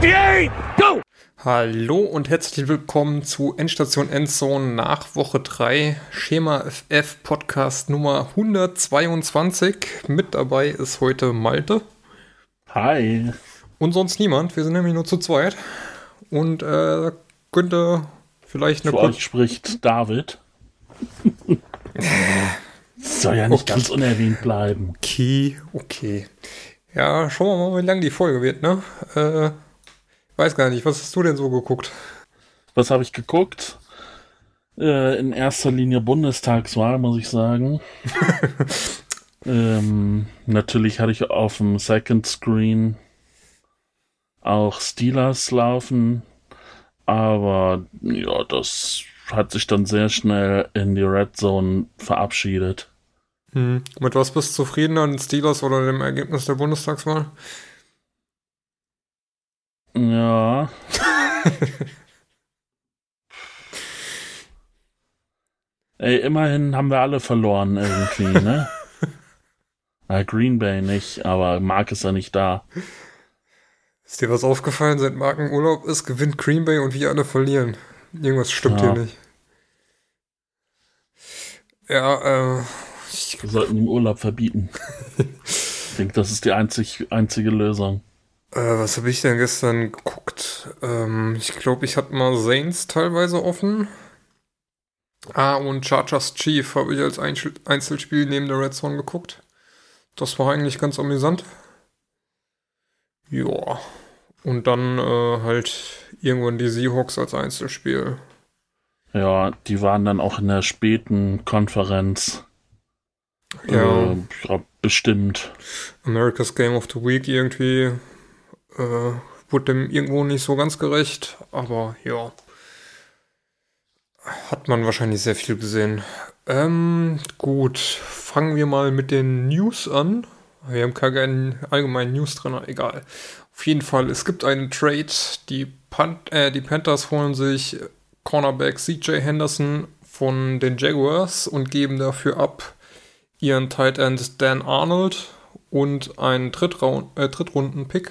58, go! Hallo und herzlich willkommen zu Endstation Endzone nach Woche 3, Schema FF Podcast Nummer 122. Mit dabei ist heute Malte. Hi. Und sonst niemand, wir sind nämlich nur zu zweit. Und äh, könnte vielleicht eine Für euch spricht David. Soll ja nicht Okay. ganz unerwähnt bleiben. Okay, okay. Ja, schauen wir mal, wie lang die Folge wird, ne? Äh, weiß gar nicht, was hast du denn so geguckt? Was habe ich geguckt? Äh, in erster Linie Bundestagswahl, muss ich sagen. ähm, natürlich hatte ich auf dem Second Screen auch Steelers laufen, aber ja, das hat sich dann sehr schnell in die Red Zone verabschiedet. Hm. Mit was bist du zufriedener, den Steelers oder dem Ergebnis der Bundestagswahl? Ja. Ey, immerhin haben wir alle verloren irgendwie, ne? Na, Green Bay nicht, aber Mark ist ja nicht da. Ist dir was aufgefallen? Seit Mark im Urlaub ist, gewinnt Green Bay und wir alle verlieren. Irgendwas stimmt Ja. hier nicht. Ja, äh, ich, Wir sollten ihm Urlaub verbieten. ich denke, das ist die einzig, einzige Lösung. Äh, was habe ich denn gestern geguckt? Ähm, ich glaube, ich hatte mal Saints teilweise offen. Ah, und Chargers Chief habe ich als Einzel Einzelspiel neben der Red Zone geguckt. Das war eigentlich ganz amüsant. Ja. Und dann äh, halt irgendwann die Seahawks als Einzelspiel. Ja, die waren dann auch in der späten Konferenz. Ja. Äh, ja, bestimmt. America's Game of the Week irgendwie äh, wurde dem irgendwo nicht so ganz gerecht, aber ja. Hat man wahrscheinlich sehr viel gesehen. Ähm, gut, fangen wir mal mit den News an. Wir haben keine allgemeinen News drin, egal. Auf jeden Fall, es gibt einen Trade. Die, Pan äh, die Panthers holen sich Cornerback CJ Henderson von den Jaguars und geben dafür ab ihren Tight End Dan Arnold und einen Drittraun äh, Drittrunden-Pick.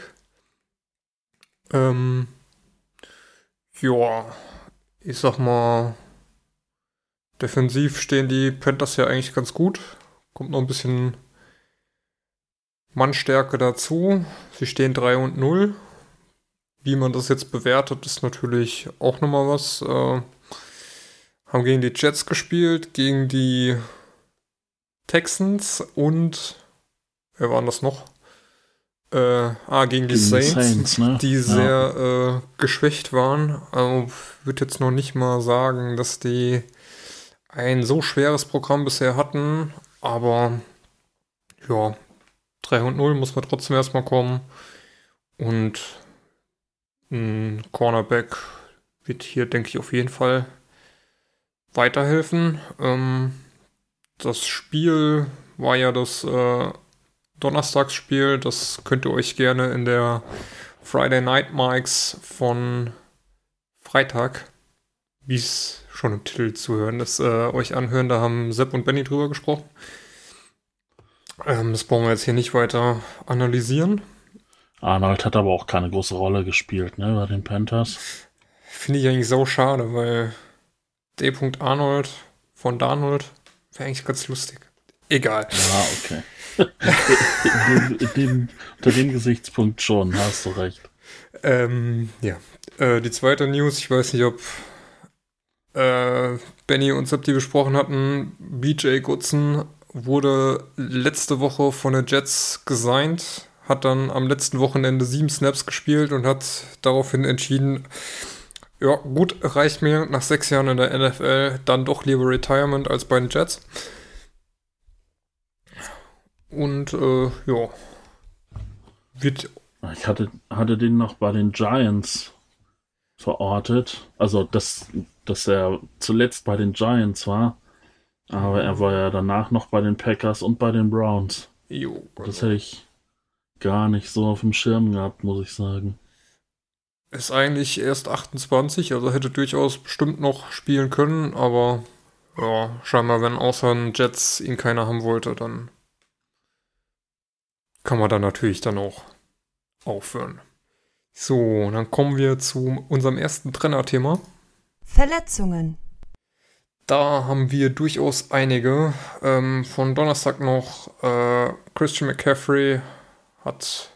Ähm, ja, ich sag mal, defensiv stehen die Panthers ja eigentlich ganz gut. Kommt noch ein bisschen Mannstärke dazu. Sie stehen 3 und 0. Wie man das jetzt bewertet, ist natürlich auch nochmal was. Äh, haben gegen die Jets gespielt, gegen die Texans und wer waren das noch? Äh, ah, gegen die Gegen Saints, Saints, ne? die Ja. sehr äh, geschwächt waren. Also würde jetzt noch nicht mal sagen, dass die ein so schweres Programm bisher hatten, aber ja, 3 und 0 muss man trotzdem erstmal kommen. Und ein Cornerback wird hier, denke ich, auf jeden Fall weiterhelfen. Ähm, das Spiel war ja das äh, Donnerstagsspiel. Das könnt ihr euch gerne in der Friday Night Mics von Freitag, wie es schon im Titel zu hören ist, äh, euch anhören. Da haben Sepp und Benny drüber gesprochen. Ähm, das brauchen wir jetzt hier nicht weiter analysieren. Arnold hat aber auch keine große Rolle gespielt, ne, bei den Panthers. Finde ich eigentlich sau schade, weil D. Arnold von Darnold wäre eigentlich ganz lustig. Egal. Ja, okay. dem, dem, unter dem Gesichtspunkt schon, hast du recht. Ähm, ja. Äh, die zweite News, ich weiß nicht, ob äh, Benny und Sepp die besprochen hatten. BJ Goodson wurde letzte Woche von den Jets gesigned, hat dann am letzten Wochenende sieben Snaps gespielt und hat daraufhin entschieden, ja, gut, reicht mir nach sechs Jahren in der NFL dann doch lieber Retirement als bei den Jets. Und äh, ja, wird Ich hatte, hatte den noch bei den Giants verortet. Also, dass, dass er zuletzt bei den Giants war. Aber er war ja danach noch bei den Packers und bei den Browns. jo, Das hätte ich gar nicht so auf dem Schirm gehabt, muss ich sagen. Ist eigentlich erst 28, also hätte durchaus bestimmt noch spielen können, aber ja, scheinbar, wenn außer den Jets ihn keiner haben wollte, dann kann man da natürlich dann auch aufhören. So, dann kommen wir zu unserem ersten Trennerthema. Verletzungen. Da haben wir durchaus einige. Ähm, von Donnerstag noch äh, Christian McCaffrey hat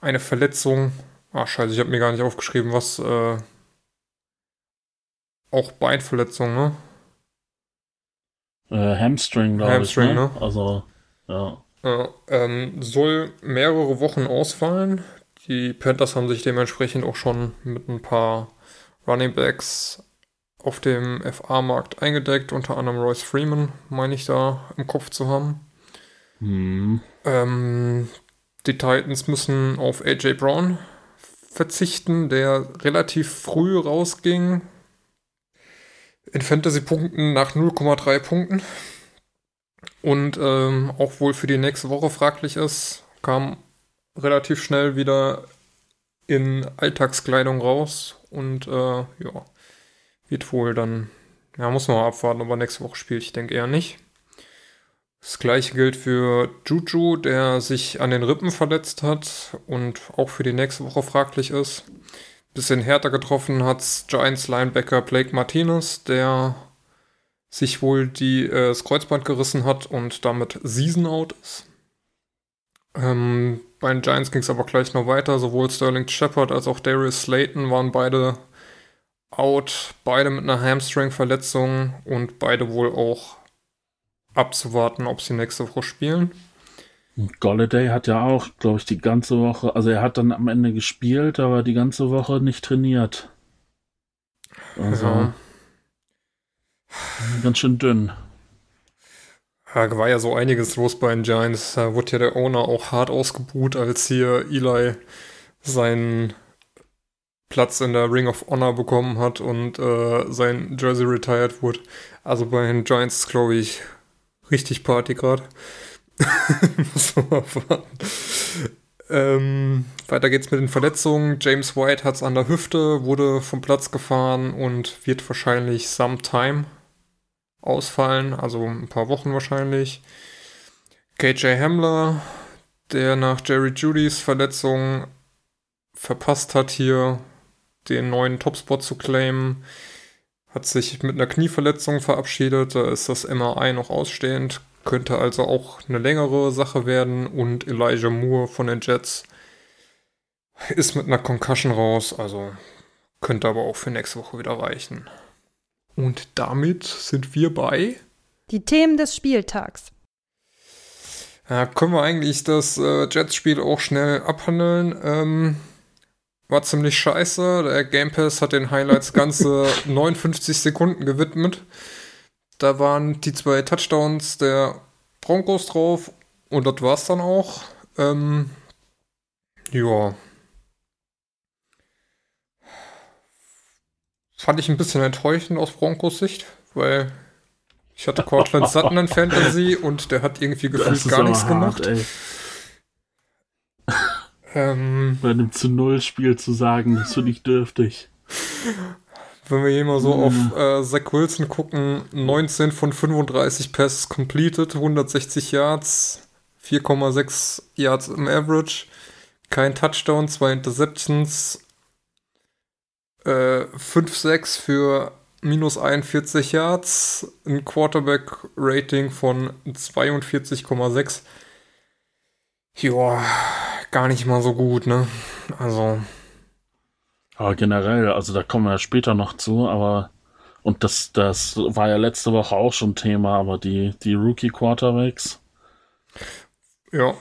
eine Verletzung. Ah, scheiße, ich habe mir gar nicht aufgeschrieben, was. Äh, auch Beinverletzung, ne? Äh, Hamstring, glaube ich. Ne? ne? Also, ja. Ja ähm, soll mehrere Wochen ausfallen. Die Panthers haben sich dementsprechend auch schon mit ein paar Running Backs auf dem FA-Markt eingedeckt, unter anderem Royce Freeman, meine ich da im Kopf zu haben. Hm. Ähm, die Titans müssen auf AJ Brown verzichten, der relativ früh rausging. In Fantasy-Punkten nach 0,3 Punkten. Und ähm, auch wohl für die nächste Woche fraglich ist, kam relativ schnell wieder in Alltagskleidung raus und äh, ja, wird wohl dann, ja, muss man mal abwarten, ob er nächste Woche spielt. Ich denke eher nicht. Das gleiche gilt für Juju, der sich an den Rippen verletzt hat und auch für die nächste Woche fraglich ist. Bisschen härter getroffen hat Giants Linebacker Blake Martinez, der sich wohl die, äh, das Kreuzband gerissen hat und damit Season out ist. Ähm, bei den Giants ging es aber gleich noch weiter. Sowohl Sterling Shepard als auch Darius Slayton waren beide out, beide mit einer Hamstring-Verletzung und beide wohl auch abzuwarten, ob sie nächste Woche spielen. Golladay hat ja auch, glaube ich, die ganze Woche, also er hat dann am Ende gespielt, aber die ganze Woche nicht trainiert. Also ja. Ganz schön dünn. Ja, war ja so einiges los bei den Giants. Da wurde ja der Owner auch hart ausgebuht, als hier Eli seinen Platz in der Ring of Honor bekommen hat und äh, sein Jersey retired wurde. Also bei den Giants glaube ich, richtig Party gerade. Muss man mal Ähm, weiter geht's mit den Verletzungen. James White hat's an der Hüfte, wurde vom Platz gefahren und wird wahrscheinlich sometime ausfallen, also ein paar Wochen wahrscheinlich. KJ Hamler, der nach Jerry Judys Verletzung verpasst hat, hier den neuen Topspot zu claimen, hat sich mit einer Knieverletzung verabschiedet. Da ist das MRI noch ausstehend, könnte also auch eine längere Sache werden. Und Elijah Moore von den Jets ist mit einer Concussion raus, also könnte aber auch für nächste Woche wieder reichen. Und damit sind wir bei. Die Themen des Spieltags. Ja, können wir eigentlich das äh, Jets-Spiel auch schnell abhandeln. Ähm, war ziemlich scheiße. Der Game Pass hat den Highlights ganze 59 Sekunden gewidmet. Da waren die zwei Touchdowns der Broncos drauf und das war's dann auch. Ähm, ja. Fand ich ein bisschen enttäuschend aus Broncos Sicht, weil ich hatte Cortland Sutton in Fantasy und der hat irgendwie gefühlt gar nichts hart, gemacht. Ey. Ähm, Bei einem zu Null Spiel zu sagen, bist du nicht dürftig. Wenn wir hier mal so mhm. auf äh, Zach Wilson gucken, 19 von 35 Passes completed, 160 Yards, 4,6 Yards im Average, kein Touchdown, zwei Interceptions, 5-6 äh, für minus 41 Yards, ein Quarterback-Rating von 42,6. Joa, gar nicht mal so gut, ne? Also. Ja, generell, also da kommen wir ja später noch zu, aber und das, das war ja letzte Woche auch schon Thema, aber die, die Rookie-Quarterbacks. Ja.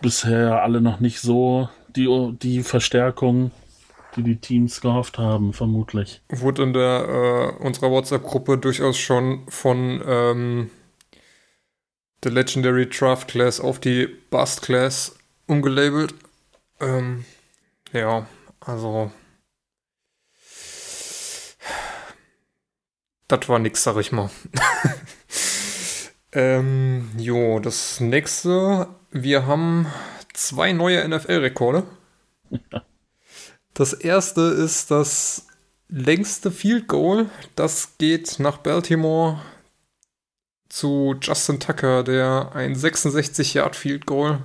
Bisher alle noch nicht so die, die Verstärkung die die Teams gehofft haben, vermutlich. Wurde in der äh, unserer WhatsApp-Gruppe durchaus schon von ähm, der Legendary Draft Class auf die Bust Class umgelabelt. Ähm, ja, also das war nix, sag ich mal. ähm, jo, das nächste, wir haben zwei neue NFL-Rekorde. Das erste ist das längste Field Goal. Das geht nach Baltimore zu Justin Tucker, der ein 66 Yard Field Goal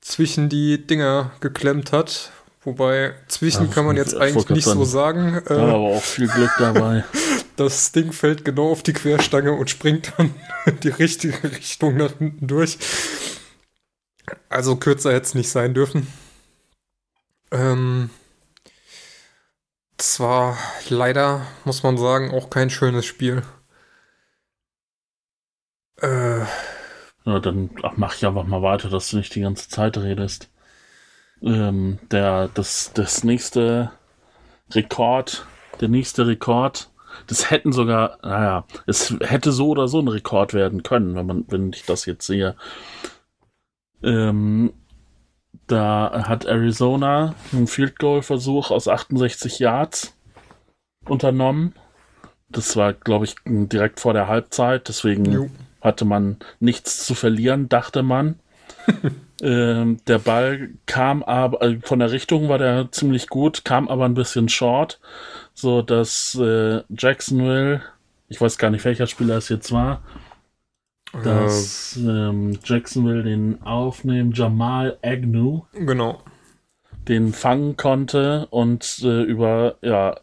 zwischen die Dinger geklemmt hat, Wobei, zwischen kann man jetzt eigentlich nicht so sagen. Äh, ja, aber auch viel Glück dabei. Das Ding fällt genau auf die Querstange und springt dann in die richtige Richtung nach hinten durch. Also kürzer hätte es nicht sein dürfen. Ähm, das war leider, muss man sagen, auch kein schönes Spiel. Äh, ja, dann ach, mach ich einfach mal weiter, dass du nicht die ganze Zeit redest. Ähm, der, das, das nächste Rekord, der nächste Rekord das hätten sogar, naja, es hätte so oder so ein Rekord werden können, wenn man, wenn ich das jetzt sehe. Ähm, da hat Arizona einen Field Goal Versuch aus 68 Yards unternommen. Das war, glaube ich, direkt vor der Halbzeit. Deswegen jo. hatte man nichts zu verlieren, dachte man. ähm, der Ball kam aber, äh, von der Richtung war der ziemlich gut, kam aber ein bisschen short so dass äh, Jacksonville, ich weiß gar nicht, welcher Spieler es jetzt war, dass ähm, Jacksonville den aufnehmen, Jamal Agnew. Genau. Den fangen konnte und äh, über, ja,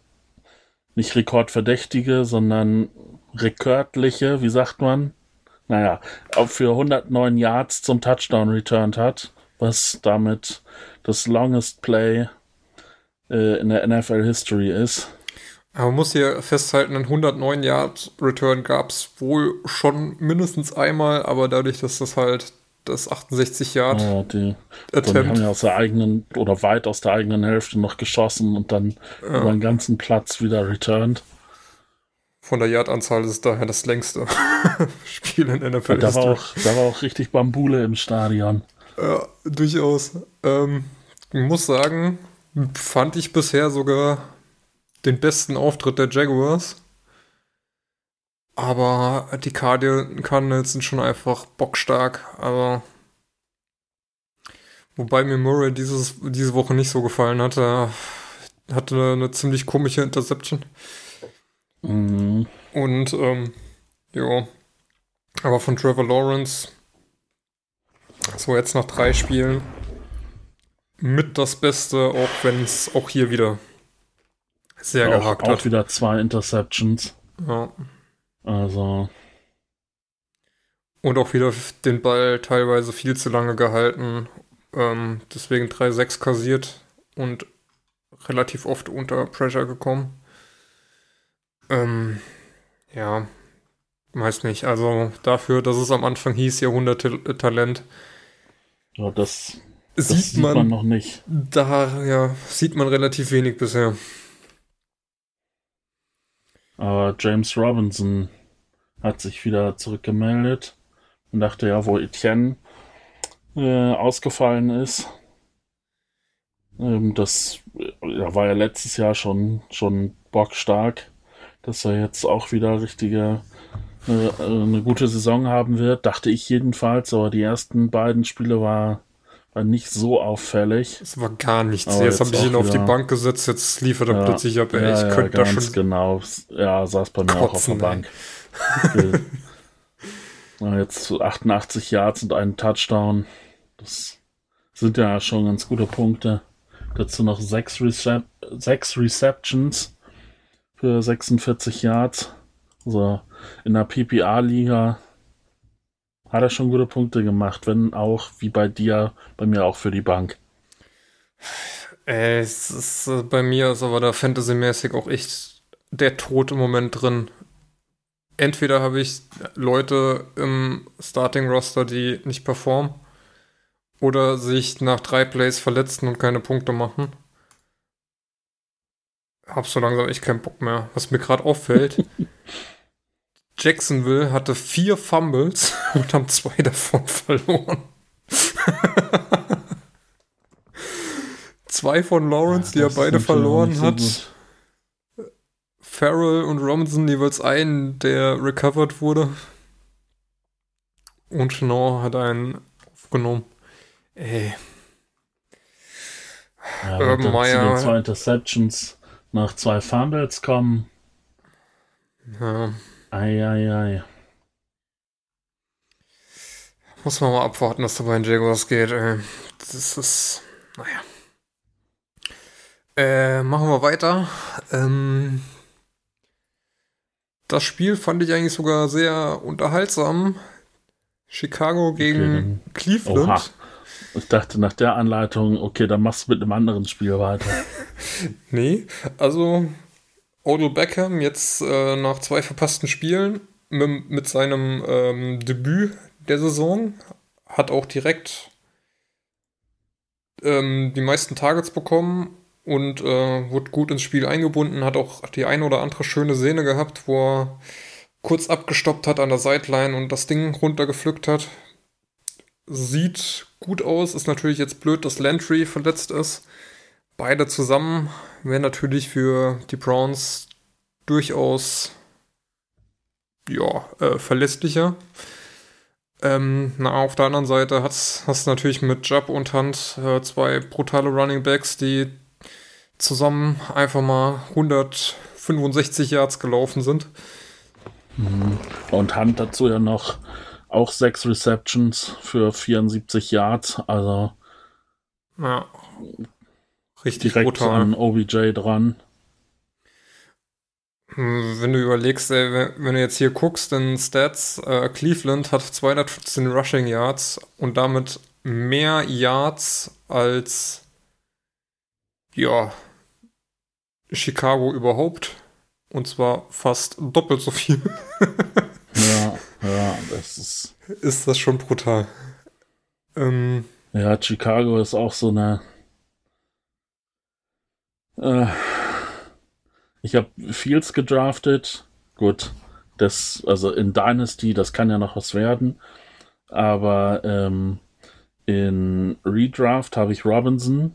nicht rekordverdächtige, sondern rekordliche, wie sagt man? Naja, auch für 109 Yards zum Touchdown returned hat, was damit das longest play äh, in der NFL History ist. Aber man muss hier festhalten, einen 109 Yard Return gab es wohl schon mindestens einmal, aber dadurch, dass das halt das 68 Yard ja, die, Attempt. Die haben ja aus der eigenen oder weit aus der eigenen Hälfte noch geschossen und dann ja. über den ganzen Platz wieder returned. Von der Yardanzahl ist es daher das längste Spiel in NFL. Da war, auch, da war auch richtig Bambule im Stadion. Ja, durchaus. Ähm, muss sagen, fand ich bisher sogar den besten Auftritt der Jaguars. Aber die Cardinals sind schon einfach bockstark. Aber wobei mir Murray dieses, diese Woche nicht so gefallen hatte. Hatte eine, eine ziemlich komische Interception. Mhm. Und ähm, ja. Aber von Trevor Lawrence so jetzt nach drei Spielen mit das Beste, auch wenn es auch hier wieder sehr auch, gehakt auch hat. wieder zwei Interceptions. Ja. Also. Und auch wieder den Ball teilweise viel zu lange gehalten. Ähm, deswegen 3-6 kassiert und relativ oft unter Pressure gekommen. Ähm, ja, weiß nicht. Also dafür, dass es am Anfang hieß, Jahrhundert-Talent. Ja, das, das sieht, sieht man, man, noch nicht. Da ja, sieht man relativ wenig bisher. Aber James Robinson hat sich wieder zurückgemeldet und dachte ja, wo Etienne äh, ausgefallen ist. Ähm, das ja, war ja letztes Jahr schon, schon bockstark, dass er jetzt auch wieder richtige äh, eine gute Saison haben wird, dachte ich jedenfalls, aber die ersten beiden Spiele war nicht so auffällig. Es war gar nichts. Aber jetzt, habe ich ihn auf die Bank gesetzt, jetzt liefert er ja, plötzlich ab. Ey, ja, ich könnte ja, da schon. genau. Ja, saß bei mir kotzen, auch auf der Bank. jetzt 88 Yards und einen Touchdown. Das sind ja schon ganz gute Punkte. Dazu noch sechs, Recep sechs Receptions für 46 Yards. Also in der PPA-Liga hat er schon gute Punkte gemacht, wenn auch, wie bei dir, bei mir auch für die Bank. Ey, es ist, äh, bei mir ist aber da fantasymäßig auch echt der Tod im Moment drin. Entweder habe ich Leute im Starting-Roster, die nicht performen, oder sich nach drei Plays verletzen und keine Punkte machen. Hab so langsam echt keinen Bock mehr. Was mir gerade auffällt, Jacksonville hatte vier Fumbles und haben zwei davon verloren. zwei von Lawrence, ja, die er beide verloren hat. So Farrell und Robinson jeweils einen, der recovered wurde. Und Schnau hat einen aufgenommen. Ey. Ja, Urban Meyer. zwei Interceptions nach zwei Fumbles kommen. Ja. Eieiei. Muss man mal abwarten, dass da bei den Jaguars geht. Das ist, naja. Äh, machen wir weiter. Ähm, das Spiel fand ich eigentlich sogar sehr unterhaltsam. Chicago gegen okay, Cleveland. Oha. Ich dachte nach der Anleitung, okay, dann machst du mit einem anderen Spiel weiter. nee, also Odell Beckham jetzt äh, nach zwei verpassten Spielen mit, mit seinem ähm, Debüt der Saison hat auch direkt ähm, die meisten Targets bekommen und äh, wurde gut ins Spiel eingebunden, hat auch die eine oder andere schöne Szene gehabt, wo er kurz abgestoppt hat an der Sideline und das Ding runtergepflückt hat. Sieht gut aus, ist natürlich jetzt blöd, dass Landry verletzt ist. Beide zusammen wären natürlich für die Browns durchaus ja, äh, verlässlicher. Ähm, na, auf der anderen Seite hast du natürlich mit Jubb und Hunt äh, zwei brutale Running Backs, die zusammen einfach mal 165 Yards gelaufen sind. Mhm. Und Hunt dazu ja noch auch sechs Receptions für 74 Yards, also ja, richtig direkt brutal. an OBJ dran. Wenn du überlegst, ey, wenn du jetzt hier guckst, in Stats, äh, Cleveland hat 215 Rushing Yards und damit mehr Yards als ja Chicago überhaupt. Und zwar fast doppelt so viel. ja, ja, das ist. Ist das schon brutal. Ähm, ja, Chicago ist auch so eine. Äh, ich habe Fields gedraftet. Gut, das, also in Dynasty, das kann ja noch was werden. Aber ähm, in Redraft habe ich Robinson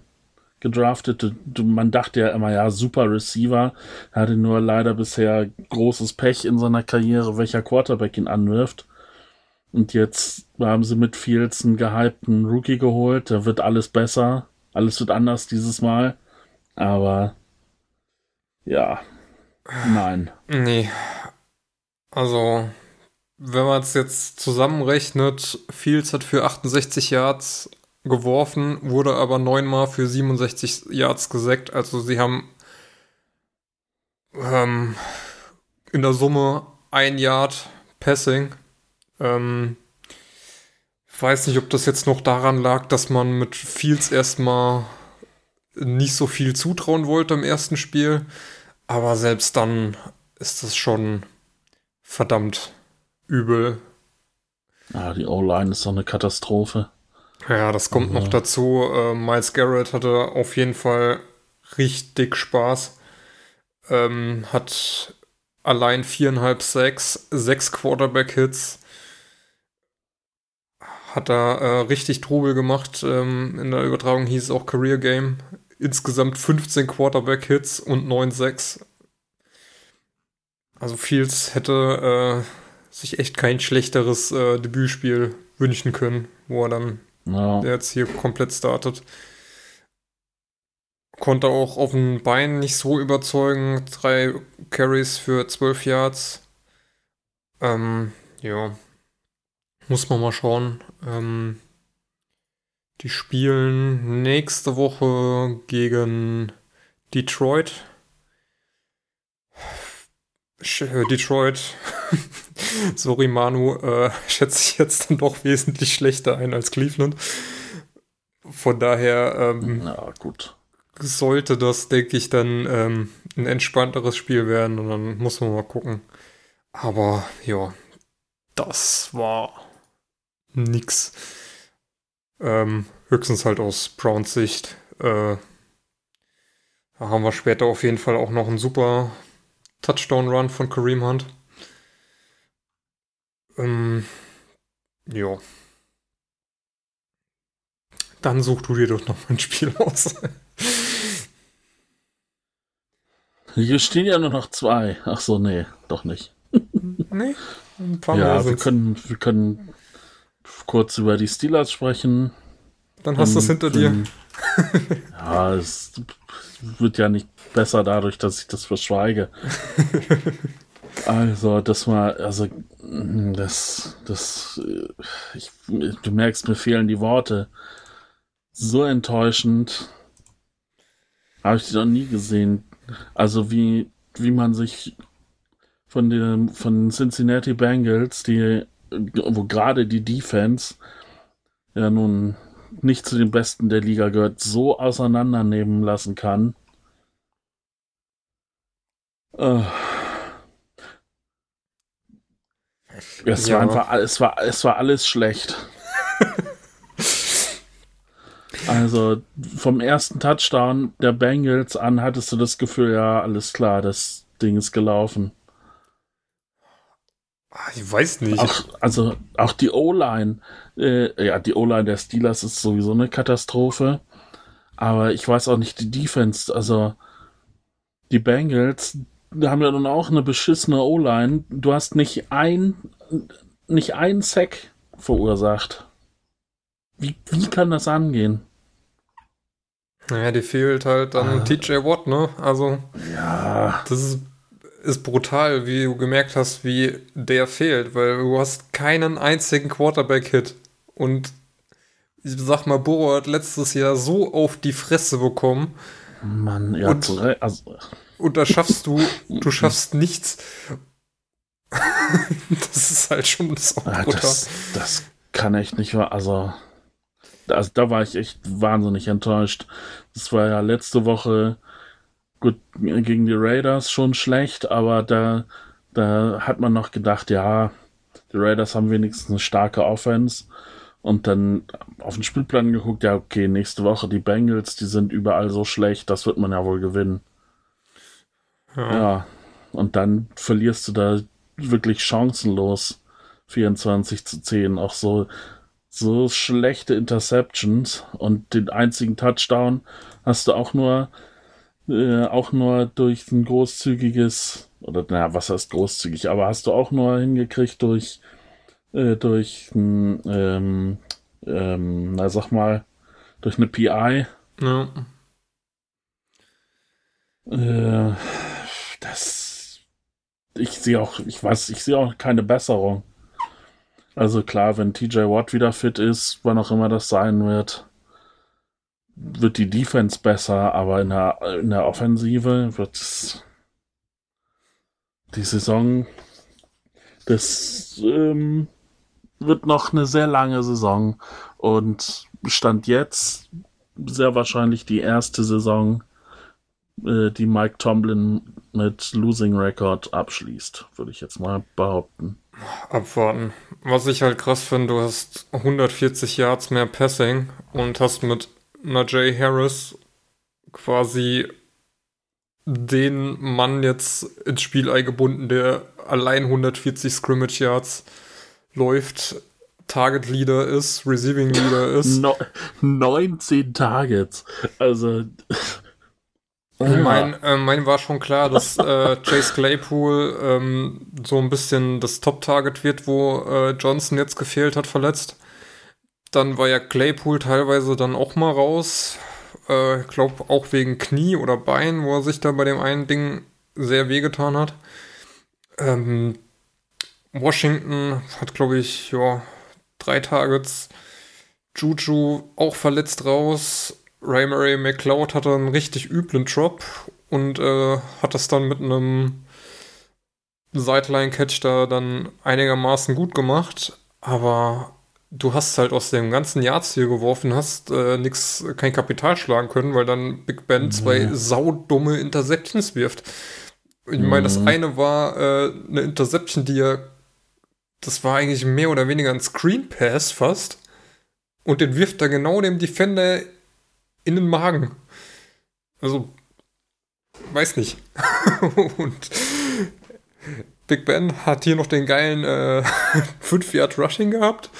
gedraftet. Man dachte ja immer, ja, super Receiver. Er hatte nur leider bisher großes Pech in seiner Karriere, welcher Quarterback ihn anwirft. Und jetzt haben sie mit Fields einen gehypten Rookie geholt. Da wird alles besser. Alles wird anders dieses Mal. Aber ja, nein. Nee. Also, wenn man es jetzt zusammenrechnet, Fields hat für 68 Yards geworfen, wurde aber neunmal für 67 Yards gesackt. Also sie haben ähm, in der Summe ein Yard Passing. Ähm, ich weiß nicht, ob das jetzt noch daran lag, dass man mit Fields erstmal nicht so viel zutrauen wollte im ersten Spiel. Aber selbst dann ist das schon verdammt übel. Ah, die O-Line ist so eine Katastrophe. Ja, das kommt mhm. noch dazu. Äh, Miles Garrett hatte auf jeden Fall richtig Spaß. Ähm, hat allein viereinhalb Sacks, sechs Quarterback-Hits. Hat da äh, richtig Trubel gemacht. Ähm, in der Übertragung hieß es auch Career Game. Insgesamt 15 Quarterback-Hits und 9 Sacks. Also Fields hätte äh, sich echt kein schlechteres äh, Debütspiel wünschen können, wo er dann ja. der jetzt hier komplett startet. Konnte auch auf dem Bein nicht so überzeugen. Drei Carries für 12 Yards. Ähm, ja. Muss man mal schauen. Ähm, die spielen nächste Woche gegen Detroit. Detroit, sorry Manu, äh, schätze ich jetzt dann doch wesentlich schlechter ein als Cleveland. Von daher ähm, Na, gut. sollte das, denke ich, dann ähm, ein entspannteres Spiel werden und dann muss man mal gucken. Aber ja, das war nix. Ähm, höchstens halt aus Browns Sicht. Äh, da haben wir später auf jeden Fall auch noch einen super Touchdown-Run von Kareem Hunt. Ähm, ja. Dann such du dir doch noch mal ein Spiel aus. Hier stehen ja nur noch zwei. Ach so, nee, doch nicht. nee, ein paar ja, wir können, wir können kurz über die Steelers sprechen. Dann hast du es hinter dir. ja, es wird ja nicht besser dadurch, dass ich das verschweige. also, das war, also, das, das, ich, du merkst, mir fehlen die Worte. So enttäuschend. Habe ich noch nie gesehen. Also wie, wie man sich von den, von Cincinnati Bengals, die, wo gerade die Defense ja nun nicht zu den Besten der Liga gehört, so auseinandernehmen lassen kann. Äh. Es ja. war einfach, es war, es war alles schlecht. also vom ersten Touchdown der Bengals an hattest du das Gefühl, ja, alles klar, das Ding ist gelaufen. Ah, ich weiß nicht. Auch, also auch die O-Line, äh, ja, die O-Line der Steelers ist sowieso eine Katastrophe. Aber ich weiß auch nicht, die Defense, also die Bengals, haben ja nun auch eine beschissene O-Line. Du hast nicht ein, nicht ein Sack verursacht. Wie, wie kann das angehen? Naja, die fehlt halt dann ah. TJ Watt, ne? Also. Ja. Das ist ist brutal, wie du gemerkt hast, wie der fehlt, weil du hast keinen einzigen Quarterback-Hit. Und ich sag mal, Burrow hat letztes Jahr so auf die Fresse bekommen. Mann, ja, und, also. und da schaffst du, du schaffst nichts. das ist halt schon so ah, brutal. Das, das kann echt nicht wahr. Also, also, da war ich echt wahnsinnig enttäuscht. Das war ja letzte Woche Gut, gegen die Raiders schon schlecht, aber da, da hat man noch gedacht, ja, die Raiders haben wenigstens eine starke Offense. Und dann auf den Spielplan geguckt, ja, okay, nächste Woche die Bengals, die sind überall so schlecht, das wird man ja wohl gewinnen. Ja. ja. Und dann verlierst du da wirklich chancenlos 24 zu 10. Auch so, so schlechte Interceptions und den einzigen Touchdown hast du auch nur äh, auch nur durch ein großzügiges, oder naja, was heißt großzügig, aber hast du auch nur hingekriegt durch, äh, durch ein, ähm, ähm, na sag mal, durch eine PI. Ja. Äh, das, ich sehe auch, ich weiß, ich sehe auch keine Besserung. Also klar, wenn TJ Watt wieder fit ist, wann auch immer das sein wird, wird die Defense besser, aber in der, in der Offensive wird die Saison, das ähm, wird noch eine sehr lange Saison und stand jetzt sehr wahrscheinlich die erste Saison, äh, die Mike Tomlin mit Losing Record abschließt, würde ich jetzt mal behaupten. Abwarten. Was ich halt krass finde, du hast 140 Yards mehr Passing und hast mit Najee Harris quasi den Mann jetzt ins Spiel eingebunden, der allein 140 Scrimmage Yards läuft, Target Leader ist, Receiving Leader ist. No, 19 Targets. Also. Ich meine, äh, mein war schon klar, dass äh, Chase Claypool ähm, so ein bisschen das Top-Target wird, wo äh, Johnson jetzt gefehlt hat, verletzt. Dann war ja Claypool teilweise dann auch mal raus. Äh, ich glaube auch wegen Knie oder Bein, wo er sich da bei dem einen Ding sehr wehgetan hat. Ähm, Washington hat, glaube ich, ja, drei Targets. Juju auch verletzt raus. Ray McLeod hatte einen richtig üblen Drop und äh, hat das dann mit einem Sideline-Catch da dann einigermaßen gut gemacht. Aber du hast halt aus dem ganzen Jahrziel geworfen, hast äh, nix, kein Kapital schlagen können, weil dann Big Ben mhm. zwei saudumme Interceptions wirft. Ich meine, das mhm. eine war äh, eine Interception, die ja, das war eigentlich mehr oder weniger ein Screen Pass fast. Und den wirft er genau dem Defender in den Magen. Also, weiß nicht. und Big Ben hat hier noch den geilen äh, 5 Yard Rushing gehabt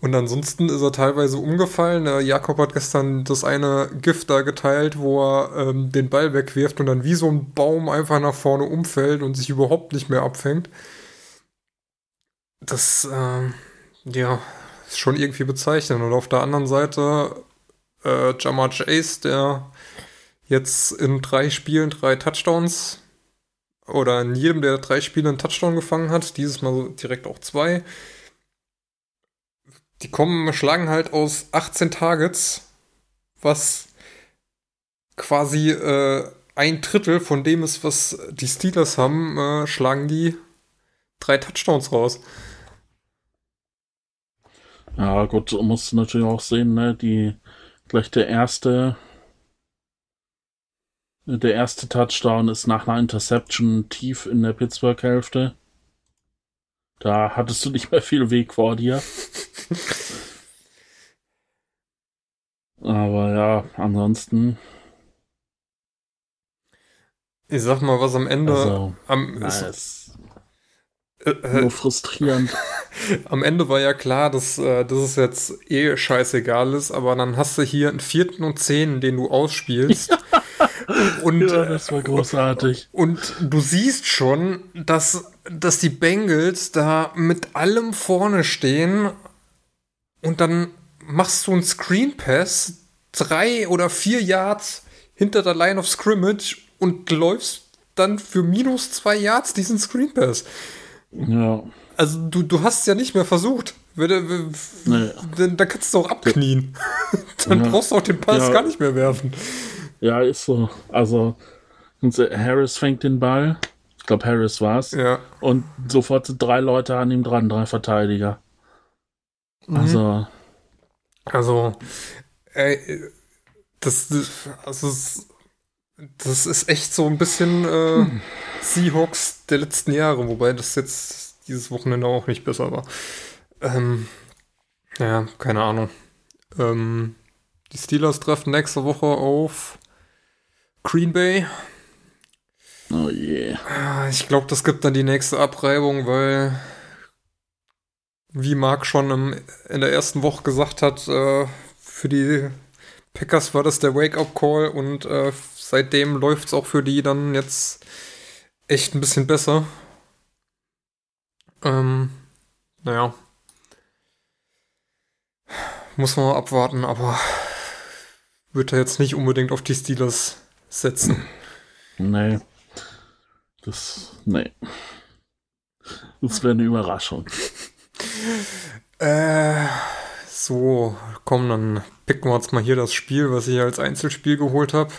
und ansonsten ist er teilweise umgefallen. Äh, Jakob hat gestern das eine Gift da geteilt, wo er ähm, den Ball wegwirft und dann wie so ein Baum einfach nach vorne umfällt und sich überhaupt nicht mehr abfängt. Das, äh, ja, ist schon irgendwie bezeichnend. Und auf der anderen Seite äh, Jamar Chase, der jetzt in drei Spielen drei Touchdowns oder in jedem der drei Spiele einen Touchdown gefangen hat, dieses Mal direkt auch zwei. Die kommen, schlagen halt aus 18 Targets, was quasi äh, ein Drittel von dem ist, was die Steelers haben, äh, schlagen die drei Touchdowns raus. Ja, gut, musst du natürlich auch sehen, ne, die gleich der erste der erste Touchdown ist nach einer Interception tief in der Pittsburgh-Hälfte. Da hattest du nicht mehr viel Weg vor dir. Aber ja, ansonsten. Ich sag mal, was am Ende. Also, am, na, ist, äh, äh, nur frustrierend. am Ende war ja klar, dass, äh, dass es jetzt eh scheißegal ist, aber dann hast du hier einen vierten und zehn, den du ausspielst. und, ja, das war großartig. und du siehst schon, dass, dass die Bengals da mit allem vorne stehen und dann machst du einen Screen Pass drei oder vier Yards hinter der Line of Scrimmage und läufst dann für minus zwei Yards diesen Screen Pass. Ja. Also du, du hast es ja nicht mehr versucht. Dann, dann kannst du auch abknien. dann Ja. brauchst du auch den Pass Ja. gar nicht mehr werfen. Ja, ist so. Also, so, Harris fängt den Ball. Ich glaube, Harris war's. Ja. Und sofort sind drei Leute an ihm dran, drei Verteidiger. Mhm. Also, Also, ey, das, also das ist echt so ein bisschen äh, Seahawks der letzten Jahre, wobei das jetzt dieses Wochenende auch nicht besser war. Ähm, ja, keine Ahnung. Ähm, die Steelers treffen nächste Woche auf Green Bay. oh je. Ah, Ich glaube, das gibt dann die nächste Abreibung, weil, wie Marc schon im, in der ersten Woche gesagt hat, äh, für die Packers war das der Wake-up-Call und äh, seitdem läuft es auch für die dann jetzt echt ein bisschen besser. Ähm, naja. Muss man mal abwarten, aber würde jetzt nicht unbedingt auf die Steelers setzen. Nee. Das, nee. Das wäre eine Überraschung. Äh, so, komm, dann picken wir uns mal hier das Spiel, was ich als Einzelspiel geholt habe.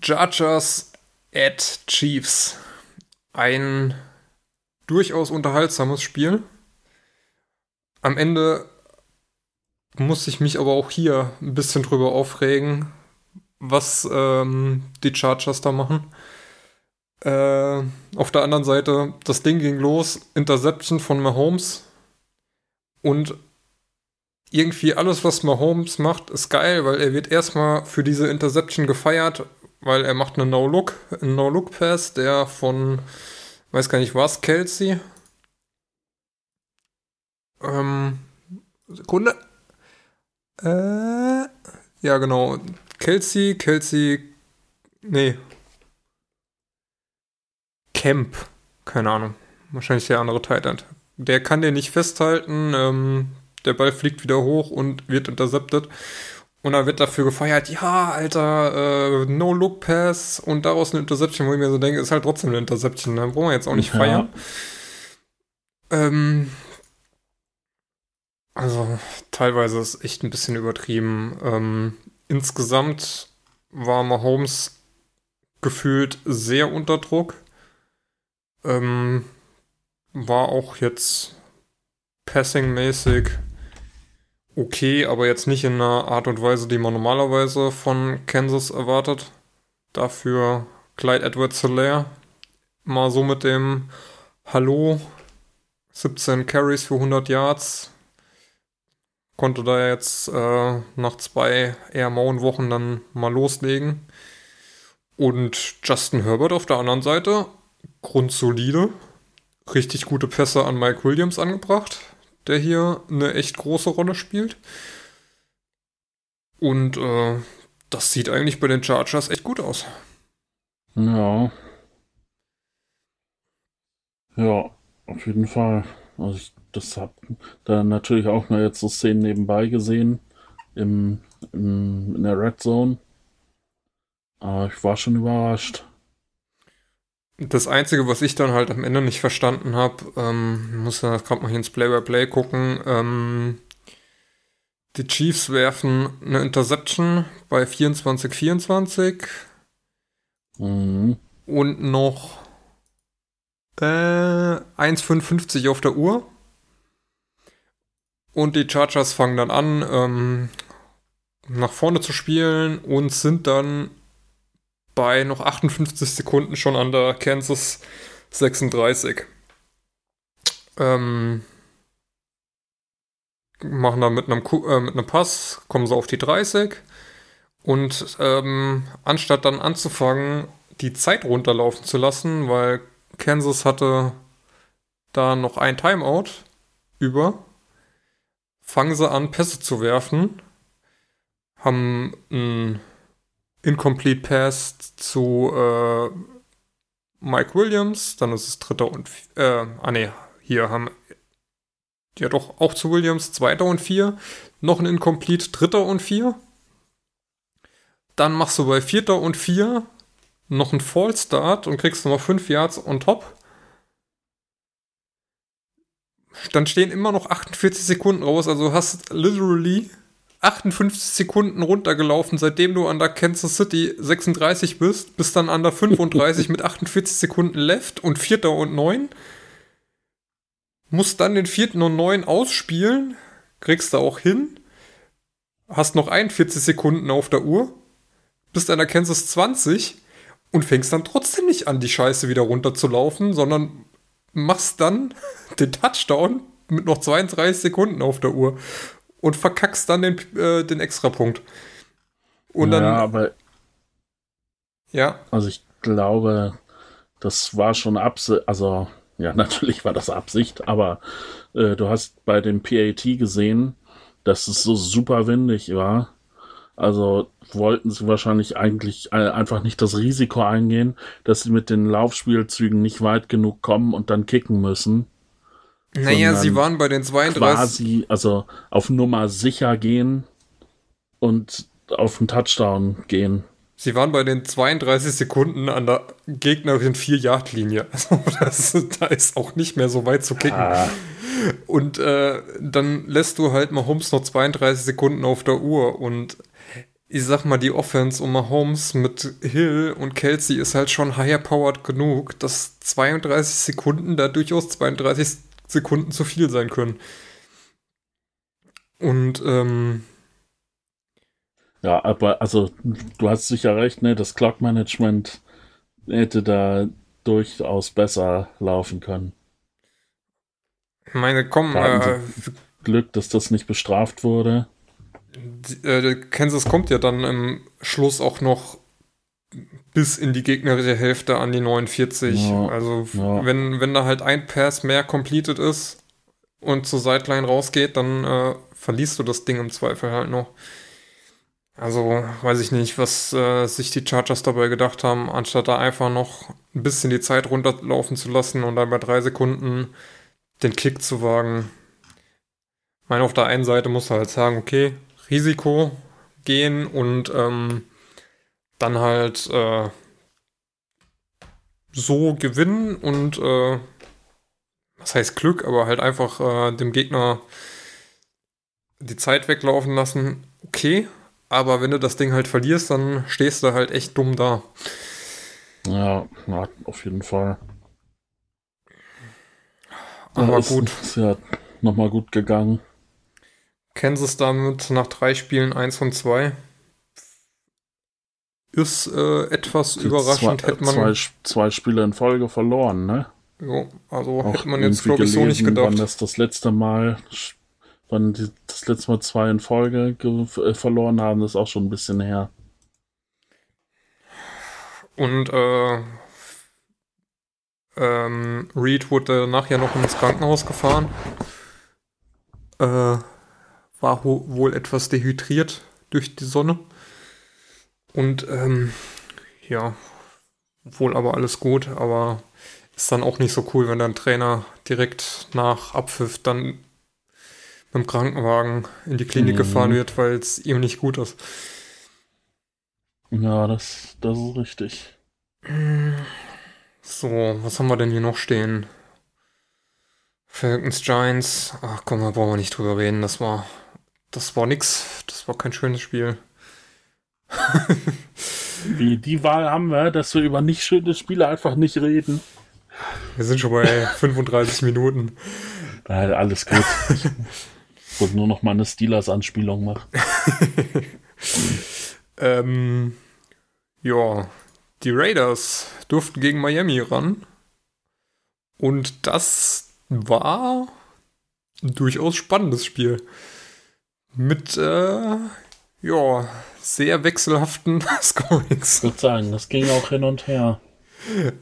Chargers at Chiefs. Ein durchaus unterhaltsames Spiel. Am Ende muss ich mich aber auch hier ein bisschen drüber aufregen, was ähm, die Chargers da machen. Äh, auf der anderen Seite, das Ding ging los, Interception von Mahomes. Und irgendwie alles, was Mahomes macht, ist geil, weil er wird erstmal für diese Interception gefeiert, weil er macht einen No-Look, einen No-Look-Pass, der von, weiß gar nicht was, Kelsey. Ähm, Sekunde. Äh, ja, genau. Kelsey, Kelsey, nee. Camp, keine Ahnung. Wahrscheinlich der andere Titan. Der kann den nicht festhalten. Ähm, der Ball fliegt wieder hoch und wird intercepted. Und dann wird dafür gefeiert, ja, Alter, äh, No-Look-Pass und daraus eine Interception, wo ich mir so denke, ist halt trotzdem eine Interception. Da brauchen wir jetzt auch nicht Ja. feiern. Ähm, also, teilweise ist echt ein bisschen übertrieben. Ähm, insgesamt war Mahomes gefühlt sehr unter Druck. Ähm, war auch jetzt passing-mäßig okay, aber jetzt nicht in einer Art und Weise, die man normalerweise von Kansas erwartet. Dafür Clyde Edwards Hilaire mal so mit dem Hallo 17 Carries für 100 Yards konnte da jetzt äh, nach zwei eher mauen Wochen dann mal loslegen. Und Justin Herbert auf der anderen Seite, grundsolide, richtig gute Pässe an Mike Williams angebracht, der hier eine echt große Rolle spielt. Und äh, das sieht eigentlich bei den Chargers echt gut aus. Ja. Ja, auf jeden Fall. Also ich das hab da natürlich auch mal jetzt so Szenen nebenbei gesehen im, im, in der Red Zone. Aber ich war schon überrascht. Das Einzige, was ich dann halt am Ende nicht verstanden habe, ähm, muss ja gerade mal hier ins Play-by-Play gucken, ähm, die Chiefs werfen eine Interception bei 24-24 Mhm. und noch äh, 1,55 auf der Uhr. Und die Chargers fangen dann an, ähm, nach vorne zu spielen und sind dann bei noch 58 Sekunden schon an der Kansas 36. Ähm, machen dann mit einem, äh, mit einem Pass, kommen sie auf die 30 und ähm, anstatt dann anzufangen, die Zeit runterlaufen zu lassen, weil Kansas hatte da noch ein Timeout über, fangen sie an, Pässe zu werfen, haben einen Incomplete Pass zu äh, Mike Williams, dann ist es dritter und äh, ah ne, hier haben ja doch auch zu Williams, zweiter und vier, noch ein Incomplete, dritter und vier. Dann machst du bei vierter und vier noch einen Fallstart und kriegst nochmal fünf Yards on top. Dann stehen immer noch 48 Sekunden raus, also hast literally 58 Sekunden runtergelaufen, seitdem du an der Kansas City 36 bist, bis dann an der 35 mit 48 Sekunden left und vierter und neun. Musst dann den vierten und neun ausspielen, kriegst du auch hin. Hast noch 41 Sekunden auf der Uhr, bist an der Kansas 20 und fängst dann trotzdem nicht an, die Scheiße wieder runterzulaufen, sondern machst dann den Touchdown mit noch 32 Sekunden auf der Uhr und verkackst dann den, äh, den Extrapunkt. Und ja, dann, aber ja, also ich glaube, das war schon Absicht, also ja, natürlich war das Absicht, aber äh, du hast bei dem PAT gesehen, dass es so super windig war. Also wollten sie wahrscheinlich eigentlich äh, einfach nicht das Risiko eingehen, dass sie mit den Laufspielzügen nicht weit genug kommen und dann kicken müssen. naja, sie waren bei den 32, Quasi, also auf Nummer sicher gehen und auf den Touchdown gehen. sie waren bei den 32 Sekunden an der gegnerischen 4-Yard-Linie. Also das, da ist auch nicht mehr so weit zu kicken. Ah, Und äh, dann lässt du halt Mahomes noch 32 Sekunden auf der Uhr und ich sag mal, die Offense um Mahomes mit Hill und Kelsey ist halt schon higher powered genug, dass 32 Sekunden da durchaus 32 Sekunden zu viel sein können. Und ähm, Ja, aber also du hast sicher recht, ne? Das Clock Management hätte da durchaus besser laufen können. ich meine, komm, äh, Glück, dass das nicht bestraft wurde. Äh, Kansas kommt ja dann im Schluss auch noch bis in die gegnerische Hälfte an die 49. Ja, also ja. wenn, wenn da halt ein Pass mehr completed ist und zur Sideline rausgeht, dann äh, verliest du das Ding im Zweifel halt noch. Also weiß ich nicht, was äh, sich die Chargers dabei gedacht haben, anstatt da einfach noch ein bisschen die Zeit runterlaufen zu lassen und dann bei drei Sekunden den Kick zu wagen. Ich meine, auf der einen Seite musst du halt sagen, okay, Risiko gehen und ähm, dann halt äh, so gewinnen und äh, was heißt Glück, aber halt einfach äh, dem Gegner die Zeit weglaufen lassen. Okay, aber wenn du das Ding halt verlierst, dann stehst du halt echt dumm da. Ja, ja auf jeden Fall. Aber ist, gut. Ist ja nochmal gut gegangen. Kansas damit nach drei Spielen 1 von 2. Ist äh, etwas überraschend, zwei, hätte man. Zwei, zwei Spiele in Folge verloren, ne? Jo, also Auch hätte man jetzt, glaube ich, so nicht gelesen, Wann gedacht. das das letzte Mal, wann die das letzte Mal zwei in Folge ge- äh, verloren haben, ist auch schon ein bisschen her. Und äh, ähm, Reed wurde nachher noch ins Krankenhaus gefahren. Äh, war wohl etwas dehydriert durch die Sonne. Und ähm, ja, wohl aber alles gut, aber ist dann auch nicht so cool, wenn dein Trainer direkt nach Abpfiff dann mit dem Krankenwagen in die Klinik Mhm. gefahren wird, weil es ihm nicht gut ist. Ja, das, das ist richtig. So, was haben wir denn hier noch stehen? Falcons Giants. Ach komm, da brauchen wir nicht drüber reden. Das war, das war nix. Das war kein schönes Spiel. Wie, die Wahl haben wir, dass wir über nicht schöne Spiele einfach nicht reden. Wir sind schon bei 35 Minuten. Ja, alles gut. Ich wollte nur noch mal eine Steelers-Anspielung machen. ähm, ja, die Raiders durften gegen Miami ran. Und das war ein durchaus spannendes Spiel. Mit, äh, ja, sehr wechselhaften Scorings. Ich würde sagen, das ging auch hin und her.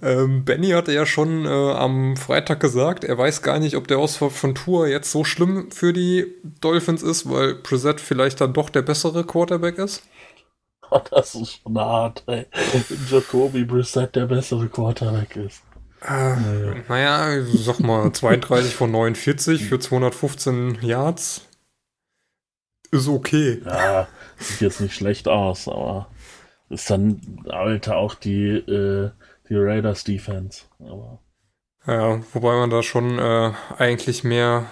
Ähm, Benny hatte ja schon äh, am Freitag gesagt, er weiß gar nicht, ob der Ausfall von Tour jetzt so schlimm für die Dolphins ist, weil Preset vielleicht dann doch der bessere Quarterback ist. Oh, das ist schon hart, ey. Jacoby Brissett der bessere Quarterback ist. Äh, naja. naja, sag mal, 32 von 49 für 215 Yards ist okay. Ja, sieht jetzt nicht schlecht aus, aber ist dann, Alter, auch die, äh, die Raiders Defense. Aber. Ja, wobei man da schon äh, eigentlich mehr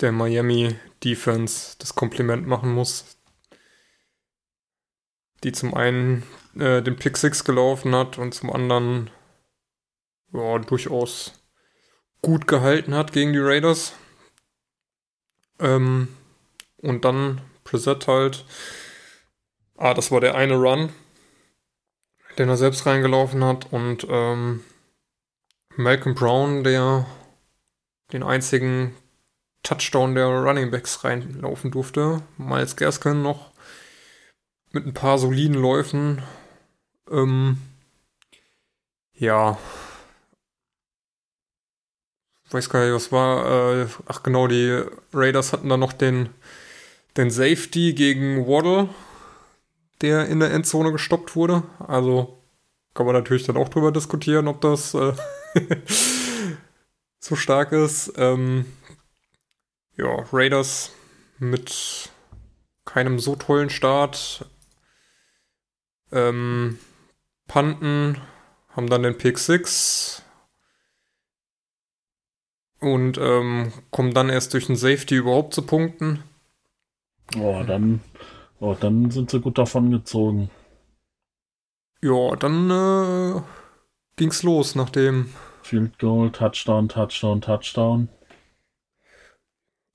der Miami Defense das Kompliment machen muss. Die zum einen äh, den Pick 6 gelaufen hat und zum anderen ja, durchaus gut gehalten hat gegen die Raiders. Ähm, und dann Preset halt. Ah, das war der eine Run, den er selbst reingelaufen hat. Und ähm, Malcolm Brown, der den einzigen Touchdown der Running Backs reinlaufen durfte. Miles Gaskin noch mit ein paar soliden Läufen. Ähm, ja. Weiß gar nicht, was war. Äh, ach genau, die Raiders hatten dann noch den, den Safety gegen Waddle, der in der Endzone gestoppt wurde. Also kann man natürlich dann auch drüber diskutieren, ob das äh, so stark ist. Ähm, ja, Raiders mit keinem so tollen Start. Ähm, Panten haben dann den Pick 6 und ähm, kommen dann erst durch den Safety überhaupt zu Punkten. Oh, dann, oh, dann sind sie gut davon gezogen. Ja, dann äh, ging's los nach dem Field Goal, Touchdown, Touchdown, Touchdown.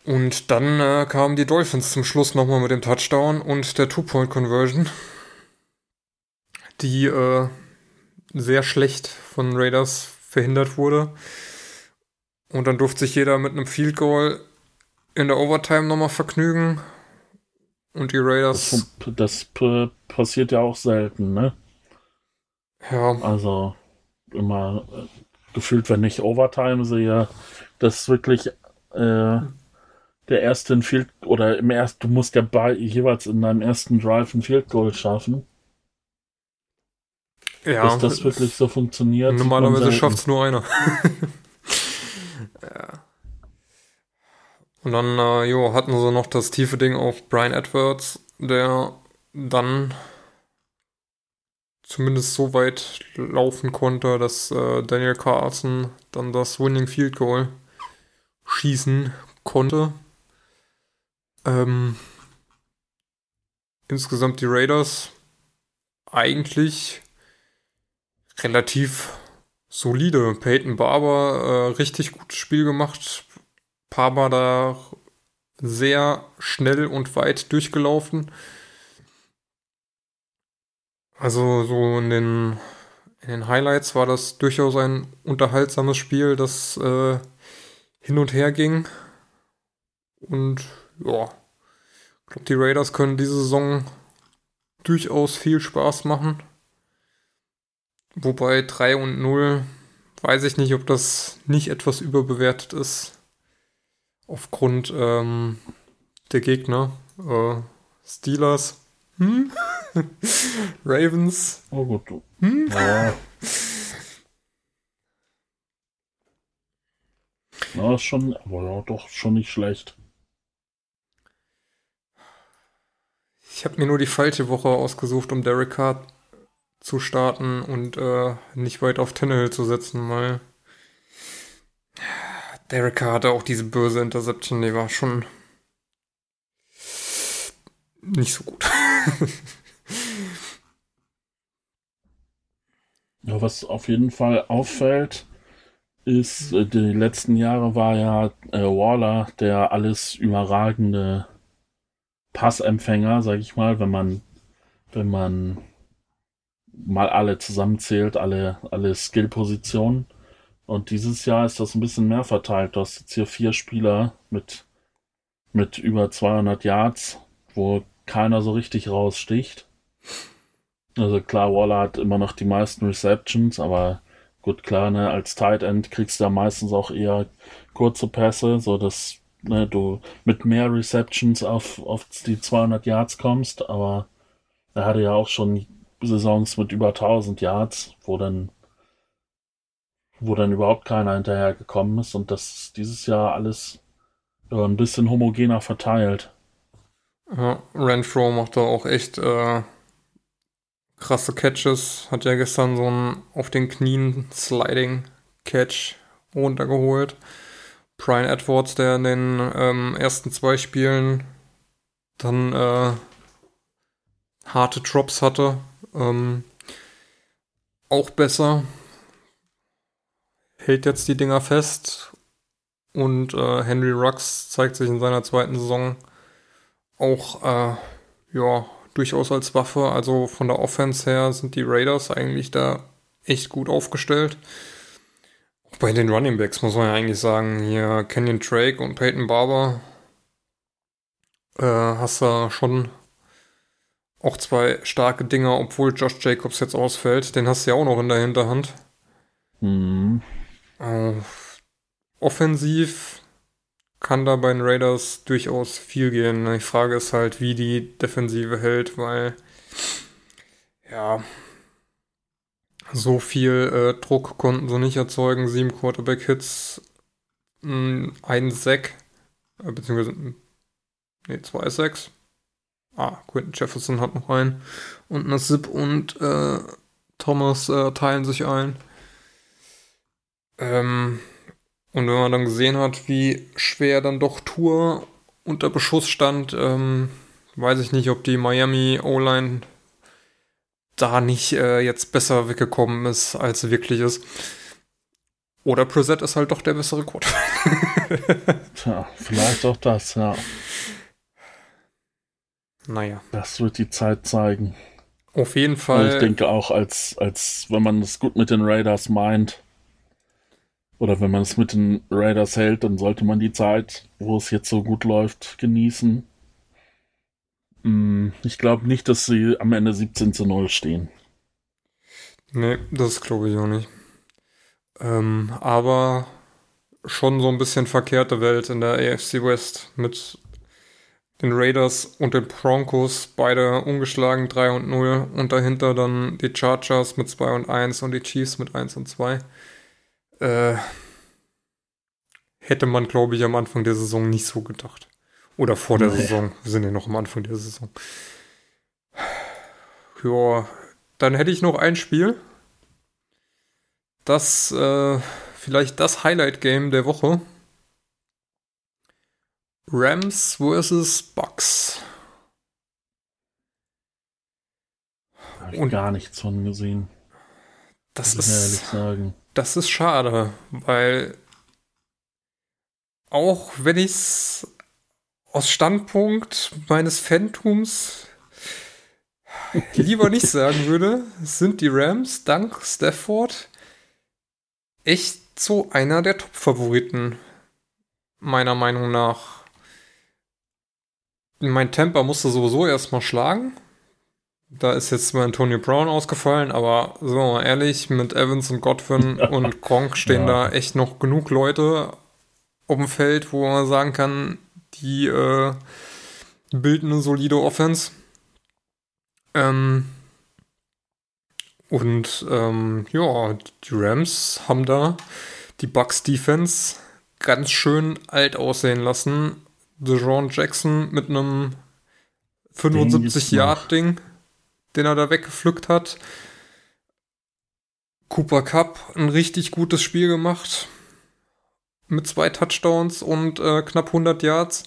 Und dann äh, kamen die Dolphins zum Schluss nochmal mit dem Touchdown und der Two-Point-Conversion, die äh, sehr schlecht von Raiders verhindert wurde. Und dann durfte sich jeder mit einem Field Goal in der Overtime nochmal vergnügen. Und die Raiders. Das, das passiert ja auch selten, ne? Ja. Also immer gefühlt, wenn ich Overtime sehe, dass wirklich äh, der erste Field oder im ersten, du musst ja bei, jeweils in deinem ersten Drive ein Field Goal schaffen. Ja. Dass das wirklich so funktioniert. Normalerweise schafft es nur einer. ja. Und dann, äh, jo, hatten sie noch das tiefe Ding auf Brian Edwards, der dann zumindest so weit laufen konnte, dass äh, Daniel Carlson dann das Winning Field Goal schießen konnte. Ähm, insgesamt die Raiders eigentlich relativ solide. Peyton Barber äh, richtig gutes Spiel gemacht. Barber da sehr schnell und weit durchgelaufen. Also so in den, in den Highlights war das durchaus ein unterhaltsames Spiel, das äh, hin und her ging. Und ja, ich glaube, die Raiders können diese Saison durchaus viel Spaß machen. Wobei 3 und 0 weiß ich nicht, ob das nicht etwas überbewertet ist. Aufgrund ähm, der Gegner. Äh, Steelers. Hm? Ravens. Oh gut. Hm? Ja. Na, ist schon, aber ja, doch schon nicht schlecht. Ich habe mir nur die falsche Woche ausgesucht, um Derek Carr zu starten und äh, nicht weit auf Tannehill zu setzen, weil Derek hatte auch diese böse Interception, die war schon nicht so gut. ja, was auf jeden Fall auffällt, ist, äh, die letzten Jahre war ja äh, Waller der alles überragende Passempfänger, sag ich mal, wenn man, wenn man mal alle zusammenzählt, alle, alle Skill-Positionen. Und dieses Jahr ist das ein bisschen mehr verteilt. Du hast jetzt hier vier Spieler mit, mit über 200 Yards, wo keiner so richtig raussticht. Also klar, Waller hat immer noch die meisten Receptions, aber gut, klar, ne, als Tight End kriegst du da meistens auch eher kurze Pässe, so dass ne, du mit mehr Receptions auf, auf die 200 Yards kommst, aber er hatte ja auch schon Saisons mit über 1000 Yards, wo dann wo dann überhaupt keiner hinterher gekommen ist und das dieses Jahr alles ja, ein bisschen homogener verteilt. Ja, Renfro macht da auch echt äh, krasse Catches. Hat ja gestern so einen auf den Knien Sliding Catch runtergeholt. Brian Edwards, der in den ähm, ersten zwei Spielen dann äh, harte Drops hatte, ähm, auch besser. Hält jetzt die Dinger fest. Und äh, Henry Rux zeigt sich in seiner zweiten Saison auch äh, ja, durchaus als Waffe. Also von der Offense her sind die Raiders eigentlich da echt gut aufgestellt. Bei den Running Backs muss man ja eigentlich sagen, hier Kenyon Drake und Peyton Barber äh, hast du schon auch zwei starke Dinger, obwohl Josh Jacobs jetzt ausfällt. Den hast du ja auch noch in der Hinterhand. Mhm. Äh, offensiv kann da bei den Raiders durchaus viel gehen. Die Frage ist halt, wie die Defensive hält, weil ja so viel äh, Druck konnten sie nicht erzeugen. Sieben Quarterback-Hits, ein Sack, äh, beziehungsweise nee, zwei Sacks. Ah, Quentin Jefferson hat noch einen. Und Nassib und äh, Thomas äh, teilen sich ein. Ähm, und wenn man dann gesehen hat, wie schwer dann doch Tour unter Beschuss stand, ähm, weiß ich nicht, ob die Miami O-Line da nicht äh, jetzt besser weggekommen ist, als sie wirklich ist. Oder Preset ist halt doch der bessere Quarterback. Tja, vielleicht auch das, ja. Naja. Das wird die Zeit zeigen. Auf jeden Fall. Und ich denke auch, als, als wenn man es gut mit den Raiders meint, oder wenn man es mit den Raiders hält, dann sollte man die Zeit, wo es jetzt so gut läuft, genießen. Hm, ich glaube nicht, dass sie am Ende 17 zu 0 stehen. Nee, das glaube ich auch nicht. Ähm, aber schon so ein bisschen verkehrte Welt in der AFC West mit den Raiders und den Broncos, beide ungeschlagen 3 und 0 und dahinter dann die Chargers mit 2 und 1 und die Chiefs mit 1 und 2. Äh, hätte man, glaube ich, am Anfang der Saison nicht so gedacht. Oder vor der nee. Saison. Wir sind ja noch am Anfang der Saison. Ja, dann hätte ich noch ein Spiel. Das, äh, vielleicht das Highlight-Game der Woche. Rams vs. Bucks. Habe ich Und gar nichts von gesehen. Das ist, das ist schade, weil auch wenn ich es aus Standpunkt meines Phantoms lieber nicht sagen würde, sind die Rams dank Stafford echt so einer der Top-Favoriten. Meiner Meinung nach mein Temper musste sowieso erstmal schlagen. Da ist jetzt mal Antonio Brown ausgefallen, aber so mal ehrlich, mit Evans und Godwin und Gronk stehen ja. da echt noch genug Leute auf dem Feld, wo man sagen kann, die äh, bilden eine solide Offense. Ähm, und ähm, ja, die Rams haben da die Bucks Defense ganz schön alt aussehen lassen DeJohn Jackson mit einem 75-Yard-Ding, den er da weggepflückt hat. Cooper Cup ein richtig gutes Spiel gemacht. Mit zwei Touchdowns und äh, knapp 100 Yards.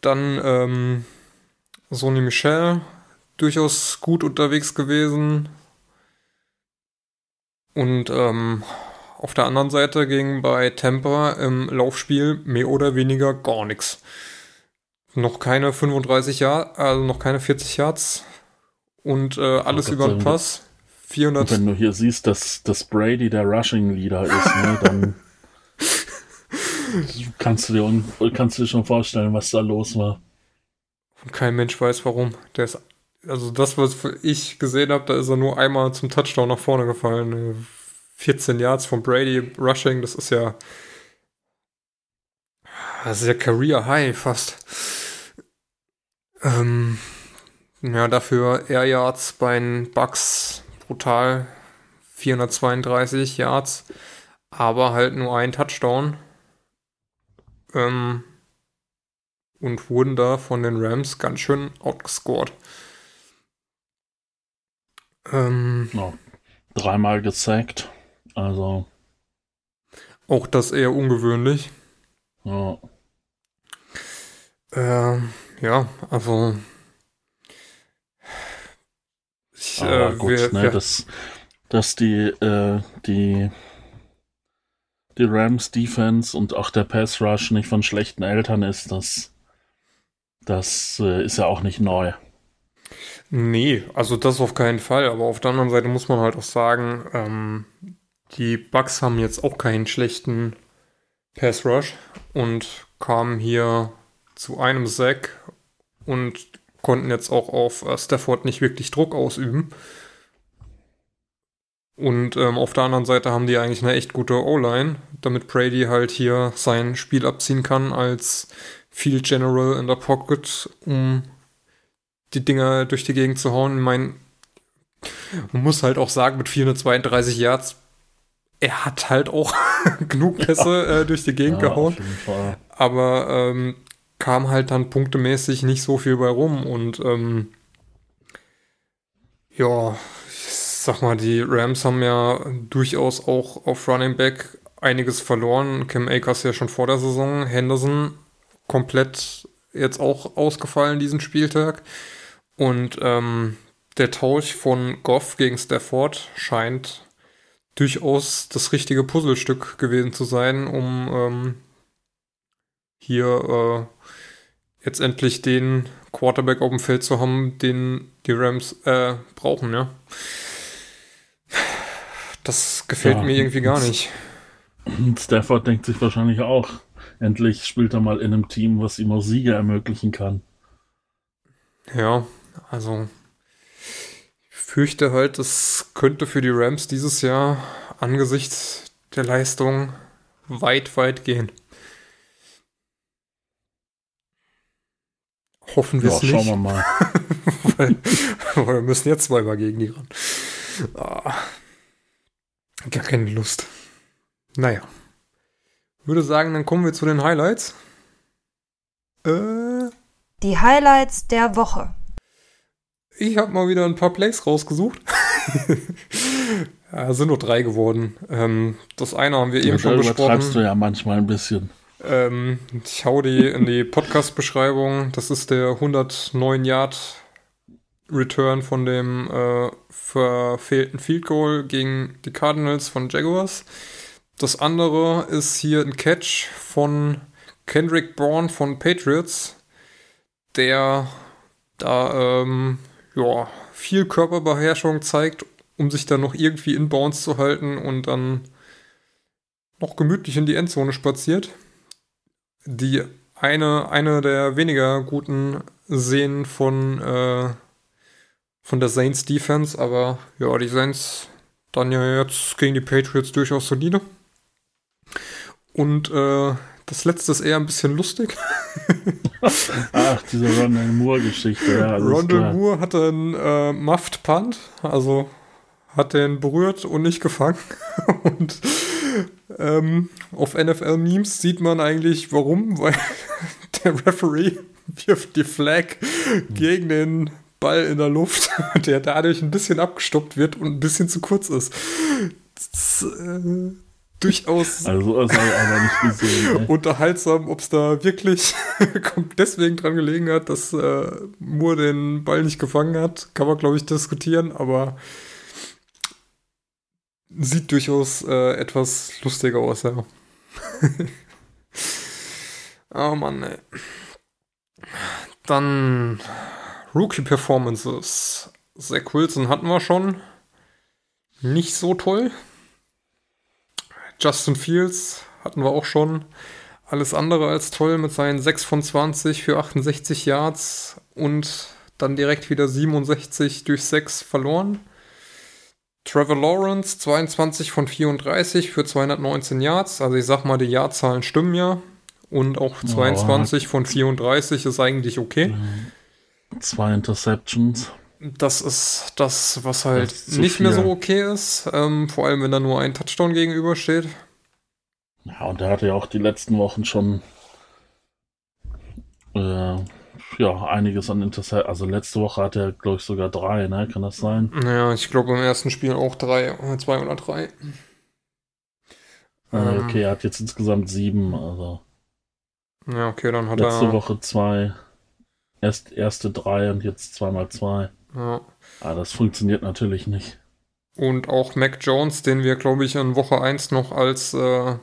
Dann ähm, Sony Michel, durchaus gut unterwegs gewesen. Und ähm, auf der anderen Seite ging bei Tampa im Laufspiel mehr oder weniger gar nichts. Noch keine 35 Yards, also noch keine 40 Yards und äh, alles über den Pass. 400. wenn du hier siehst, dass, dass Brady der Rushing Leader ist, ne, dann kannst du, dir, kannst du dir schon vorstellen, was da los war. Und kein Mensch weiß warum. Der ist, also das, was ich gesehen habe, da ist er nur einmal zum Touchdown nach vorne gefallen. 14 Yards von Brady Rushing, das ist ja das ist ja Career High fast. Ähm, ja, dafür Air Yards bei den Bucks brutal. 432 Yards, aber halt nur ein Touchdown. Ähm, und wurden da von den Rams ganz schön outgescored. Ähm, ja, dreimal gezeigt. Also. Auch das eher ungewöhnlich. Ja. Äh, ja, also. Ich, äh, gut, wir, ne, wir, dass, dass die, äh, die, die Rams Defense und auch der Pass Rush nicht von schlechten Eltern ist, das, das äh, ist ja auch nicht neu. Nee, also das auf keinen Fall. Aber auf der anderen Seite muss man halt auch sagen, ähm, die Bucks haben jetzt auch keinen schlechten Pass Rush und kamen hier zu einem Sack und konnten jetzt auch auf äh, Stafford nicht wirklich Druck ausüben. Und ähm, auf der anderen Seite haben die eigentlich eine echt gute O-Line, damit Brady halt hier sein Spiel abziehen kann als Field General in der Pocket, um die Dinger durch die Gegend zu hauen. Ich meine, man muss halt auch sagen, mit 432 Yards, er hat halt auch genug Pässe ja. äh, durch die Gegend ja, gehauen. Aber ähm, kam halt dann punktemäßig nicht so viel bei rum und ähm, ja, ich sag mal, die Rams haben ja durchaus auch auf Running Back einiges verloren. Cam Akers ja schon vor der Saison, Henderson komplett jetzt auch ausgefallen diesen Spieltag und ähm, der Tausch von Goff gegen Stafford scheint durchaus das richtige Puzzlestück gewesen zu sein, um ähm, hier äh, jetzt endlich den Quarterback auf dem Feld zu haben, den die Rams äh, brauchen, ja. Das gefällt ja, mir irgendwie gar nicht. Stafford denkt sich wahrscheinlich auch, endlich spielt er mal in einem Team, was ihm auch Siege ermöglichen kann. Ja, also fürchte halt, es könnte für die Rams dieses Jahr angesichts der Leistung weit, weit gehen. Hoffen wir es nicht. Schauen wir mal. weil, weil, wir müssen jetzt zweimal gegen die ran. Ah, gar keine Lust. Naja. Würde sagen, dann kommen wir zu den Highlights. Äh, die Highlights der Woche. Ich habe mal wieder ein paar Plays rausgesucht. ja, sind nur drei geworden. Ähm, das eine haben wir eben schon besprochen. übertreibst du ja manchmal ein bisschen. Ähm, ich hau die in die Podcast-Beschreibung. Das ist der 109 Yard Return von dem äh, verfehlten Field Goal gegen die Cardinals von Jaguars. Das andere ist hier ein Catch von Kendrick Bourne von Patriots, der da ähm, ja, viel Körperbeherrschung zeigt, um sich dann noch irgendwie in Bounce zu halten und dann noch gemütlich in die Endzone spaziert die eine, eine der weniger guten Szenen von, äh, von der Saints Defense, aber ja, die Saints dann ja jetzt gegen die Patriots durchaus solide. Und äh, das letzte ist eher ein bisschen lustig. Ach, diese Rondell Moore-Geschichte. Ja, Rondell Moore hatte einen äh, Muffed Punt, also hat den berührt und nicht gefangen. und ähm, auf NFL-Memes sieht man eigentlich, warum, weil der Referee wirft die Flag gegen den Ball in der Luft, der dadurch ein bisschen abgestoppt wird und ein bisschen zu kurz ist. Das, äh, durchaus Also gesehen. unterhaltsam, ob es da wirklich deswegen dran gelegen hat, dass äh, Moore den Ball nicht gefangen hat, kann man glaube ich diskutieren, aber sieht durchaus äh, etwas lustiger aus, ja. oh Mann, ey. Dann Rookie Performances. Zach Wilson hatten wir schon. Nicht so toll. Justin Fields hatten wir auch schon. Alles andere als toll mit seinen 6 von 20 für 68 Yards und dann direkt wieder 67 durch 6 verloren. Trevor Lawrence 22 von 34 für 219 Yards. Also ich sag mal, die Jahrzahlen stimmen ja. Und auch 22 von 34 ist eigentlich okay. Zwei Interceptions. Das ist das, was halt Das nicht mehr so viel. okay ist. Ähm, vor allem, wenn da nur ein Touchdown gegenübersteht. Ja, und der hatte ja auch die letzten Wochen schon äh, ja, einiges an Interceptions. Also letzte Woche hat er, glaube ich, sogar drei, ne? Kann das sein? Naja, ich glaube im ersten Spiel auch drei, äh, zwei oder drei. Äh, Ähm. okay, er hat jetzt insgesamt sieben. Also Ja, okay, dann hat letzte er. Woche zwei. Erst erste drei und jetzt zweimal zwei. Ja. Ah, das funktioniert natürlich nicht. Und auch Mac Jones, den wir, glaube ich, in Woche 1 noch als äh,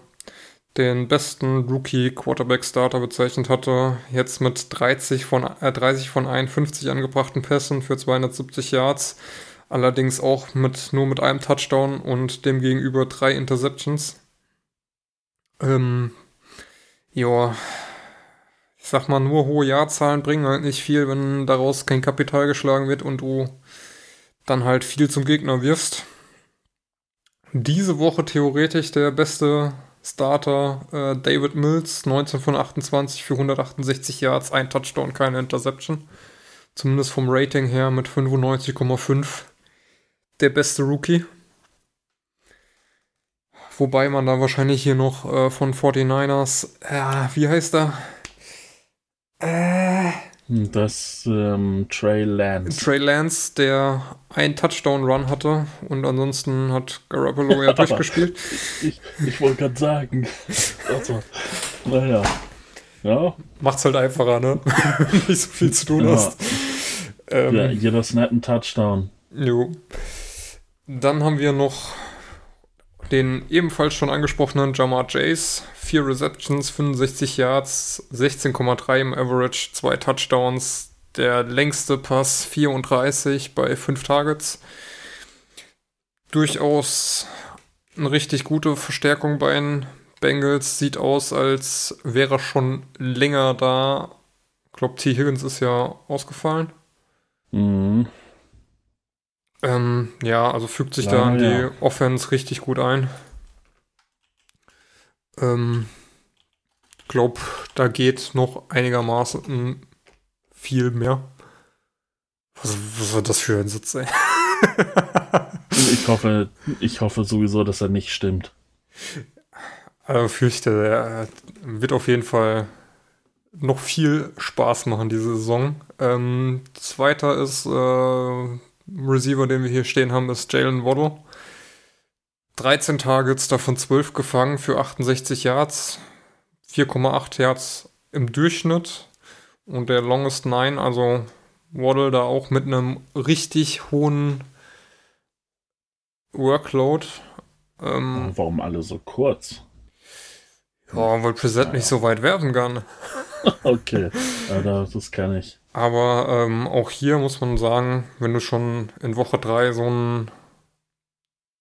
den besten Rookie-Quarterback-Starter bezeichnet hatte. Jetzt mit 30 von, äh, 30 von 51 angebrachten Pässen für 270 Yards. Allerdings auch mit nur mit einem Touchdown und dem gegenüber drei Interceptions. Ähm, ja, sag mal, nur hohe Jahrzahlen bringen halt nicht viel, wenn daraus kein Kapital geschlagen wird und du dann halt viel zum Gegner wirfst. Diese Woche theoretisch der beste Starter äh, David Mills, 19 von 28 für 168 Yards, ein Touchdown, keine Interception. Zumindest vom Rating her mit 95,5. Der beste Rookie. Wobei man da wahrscheinlich hier noch äh, von 49ers, äh, wie heißt er? Äh, Das ähm, Trey Lance. Trey Lance, der einen Touchdown-Run hatte und ansonsten hat Garoppolo ja durchgespielt. Ich, ich wollte gerade sagen. Also, naja. Ja, Macht's halt einfacher, ne? Nicht so viel zu tun Ja. hast. Ähm, ja, jeder Snap ein Touchdown. Jo. Dann haben wir noch den ebenfalls schon angesprochenen Jamar Chase. Vier Receptions, 65 Yards, 16,3 im Average, zwei Touchdowns. Der längste Pass 34 bei fünf Targets. Durchaus eine richtig gute Verstärkung bei den Bengals. Sieht aus, als wäre er schon länger da. Ich glaube, T. Higgins ist ja ausgefallen. Mhm. Ähm, ja, also fügt sich da in die ja. Offense richtig gut ein. Ähm, glaub, da geht noch einigermaßen viel mehr. Was, was war das für ein Satz, ey? Ich hoffe, ich hoffe sowieso, dass er nicht stimmt. Also fürchte, er wird auf jeden Fall noch viel Spaß machen diese Saison. Ähm, zweiter ist äh, Receiver, den wir hier stehen haben, ist Jalen Waddle. 13 Targets, davon 12 gefangen für 68 Yards, 4,8 Yards im Durchschnitt und der Longest 9, also Waddle da auch mit einem richtig hohen Workload. Ähm, Warum alle so kurz? ja, weil Preset nicht so weit werfen kann. Okay, ja, das kann ich. Aber ähm, auch hier muss man sagen, wenn du schon in Woche 3 so ein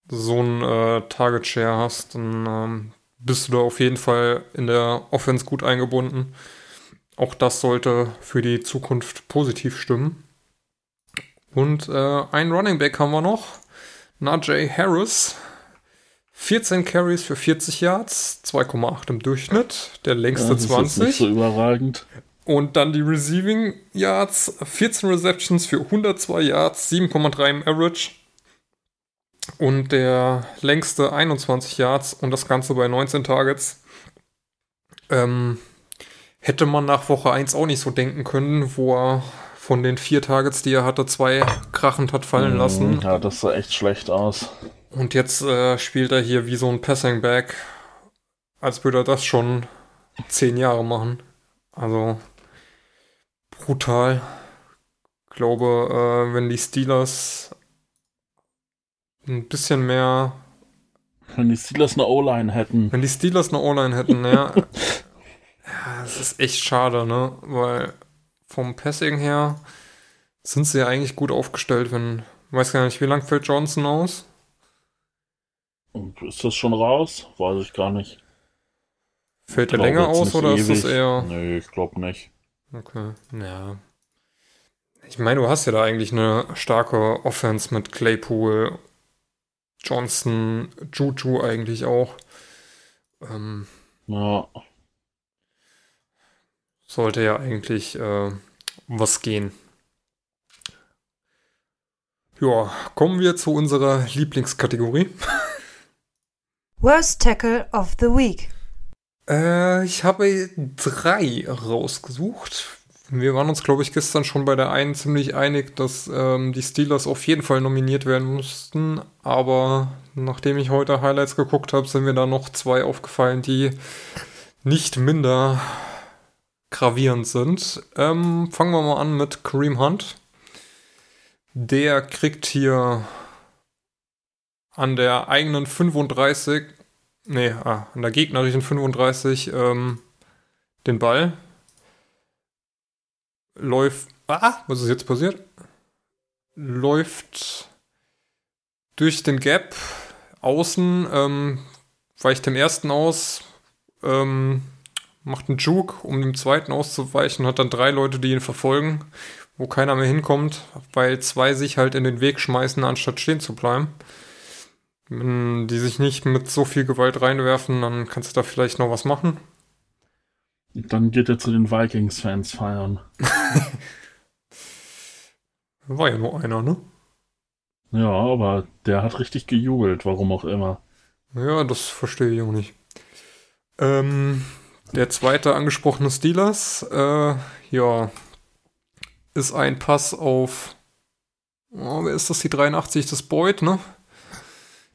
so ein äh, Target Share hast, dann ähm, bist du da auf jeden Fall in der Offense gut eingebunden. Auch das sollte für die Zukunft positiv stimmen. Und äh, ein Running Back haben wir noch. Najee Harris. 14 Carries für 40 Yards, 2,8 im Durchschnitt, der längste Ja, das ist jetzt 20. nicht so überragend. Und dann die Receiving Yards, 14 Receptions für 102 Yards, 7,3 im Average. Und der längste 21 Yards und das Ganze bei 19 Targets. Ähm, hätte man nach Woche 1 auch nicht so denken können, wo er von den vier Targets, die er hatte, zwei krachend hat fallen lassen. Ja, das sah echt schlecht aus. Und jetzt äh, spielt er hier wie so ein Passing Back, als würde er das schon zehn Jahre machen. Also brutal. Ich glaube, äh, wenn die Steelers ein bisschen mehr. Wenn die Steelers eine O-Line hätten. Wenn die Steelers eine O-Line hätten, ja. ja, das ist echt schade, ne? Weil vom Passing her sind sie ja eigentlich gut aufgestellt, wenn. Weiß gar nicht, wie lang fällt Johnson aus? Und ist das schon raus? Weiß ich gar nicht. Fällt der länger aus oder ewig. ist das eher. Nee, ich glaube nicht. Okay, ja. Ich meine, du hast ja da eigentlich eine starke Offense mit Claypool, Johnson, Juju eigentlich auch. Ähm, ja. Sollte ja eigentlich äh, was gehen. Ja, kommen wir zu unserer Lieblingskategorie. Worst Tackle of the Week. Äh, ich habe drei rausgesucht. Wir waren uns, glaube ich, gestern schon bei der einen ziemlich einig, dass ähm, die Steelers auf jeden Fall nominiert werden mussten. Aber nachdem ich heute Highlights geguckt habe, sind mir da noch zwei aufgefallen, die nicht minder gravierend sind. Ähm, fangen wir mal an mit Kareem Hunt. Der kriegt hier an der eigenen 35, nee, ah, an der gegnerischen 35 ähm, den Ball. Läuft, ah, was ist jetzt passiert? Läuft durch den Gap außen, ähm, weicht dem ersten aus, ähm, macht einen Juke, um dem zweiten auszuweichen, hat dann drei Leute, die ihn verfolgen, wo keiner mehr hinkommt, weil zwei sich halt in den Weg schmeißen, anstatt stehen zu bleiben. Wenn die sich nicht mit so viel Gewalt reinwerfen, dann kannst du da vielleicht noch was machen. Dann geht er zu den Vikings-Fans feiern. War ja nur einer, ne? Ja, aber der hat richtig gejubelt, warum auch immer. Ja, das verstehe ich auch nicht. Ähm, der zweite angesprochene Steelers, äh, ja, ist ein Pass auf, oh, wer ist das, die 83 des Boyd, ne?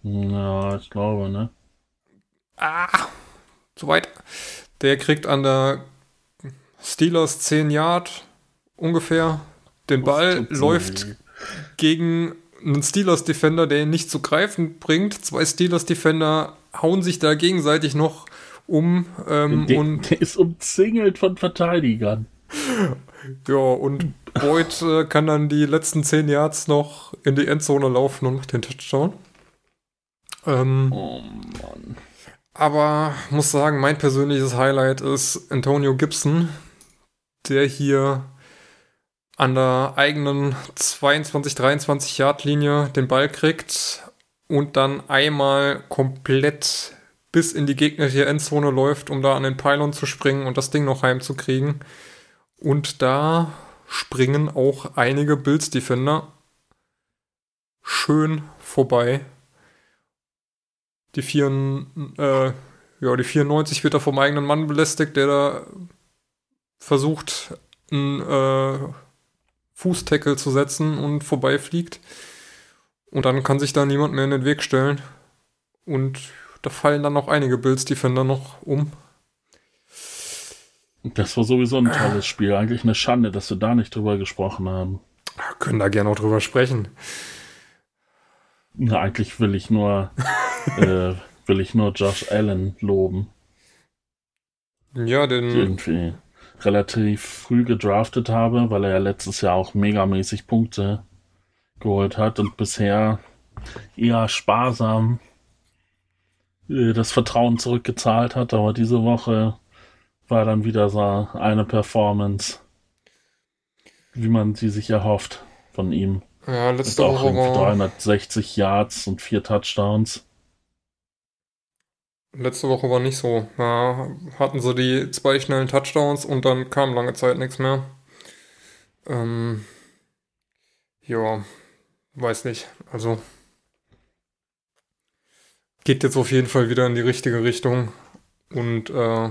Ja, ich glaube, ne? Ah, zu weit. Der kriegt an der Steelers 10 Yard ungefähr den Ball, läuft gegen einen Steelers Defender, der ihn nicht zu greifen bringt. Zwei Steelers Defender hauen sich da gegenseitig noch um. Ähm, der, und der ist umzingelt von Verteidigern. Ja, und Boyd äh, kann dann die letzten 10 Yards noch in die Endzone laufen und macht den Touchdown. Ähm, oh Mann. Aber muss sagen, mein persönliches Highlight ist Antonio Gibson, der hier an der eigenen 22-23 Yard Linie den Ball kriegt und dann einmal komplett bis in die gegnerische Endzone läuft, um da an den Pylon zu springen und das Ding noch heimzukriegen. Und da springen auch einige Bills Defender schön vorbei. Die, vier, äh, ja, die 94 wird da vom eigenen Mann belästigt, der da versucht, einen äh, Fußtackle zu setzen und vorbeifliegt. Und dann kann sich da niemand mehr in den Weg stellen. Und da fallen dann noch einige Bills Defender noch um. Das war sowieso ein tolles Spiel. Eigentlich eine Schande, dass wir da nicht drüber gesprochen haben. Wir können da gerne auch drüber sprechen. Na, eigentlich will ich nur äh, will ich nur Josh Allen loben. Ja, den. Irgendwie relativ früh gedraftet habe, weil er ja letztes Jahr auch megamäßig Punkte geholt hat und bisher eher sparsam äh, das Vertrauen zurückgezahlt hat, aber diese Woche war dann wieder so eine Performance, wie man sie sich erhofft von ihm. Ja, letzte Woche war 360 Yards und vier Touchdowns. Letzte Woche war nicht so. Da hatten sie die zwei schnellen Touchdowns und dann kam lange Zeit nichts mehr. Ähm, ja, weiß nicht. Also geht jetzt auf jeden Fall wieder in die richtige Richtung. Und äh,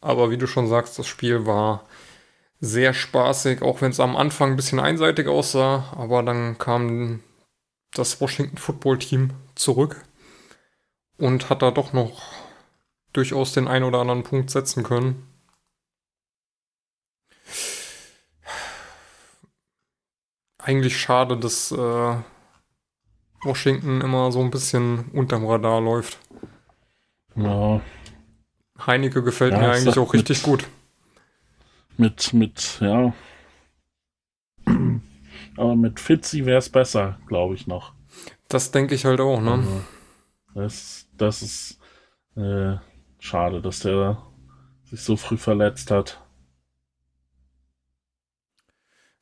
aber wie du schon sagst, das Spiel war sehr spaßig, auch wenn es am Anfang ein bisschen einseitig aussah. Aber dann kamen das Washington Football Team zurück und hat da doch noch durchaus den einen oder anderen Punkt setzen können. Eigentlich schade, dass äh, Washington immer so ein bisschen unterm Radar läuft. Ja. Heineke gefällt ja, mir eigentlich auch richtig mit, gut. Mit, mit, ja. Aber mit Fitzi wäre es besser, glaube ich noch. Das denke ich halt auch, ne? Also, das, das ist äh, schade, dass der sich so früh verletzt hat.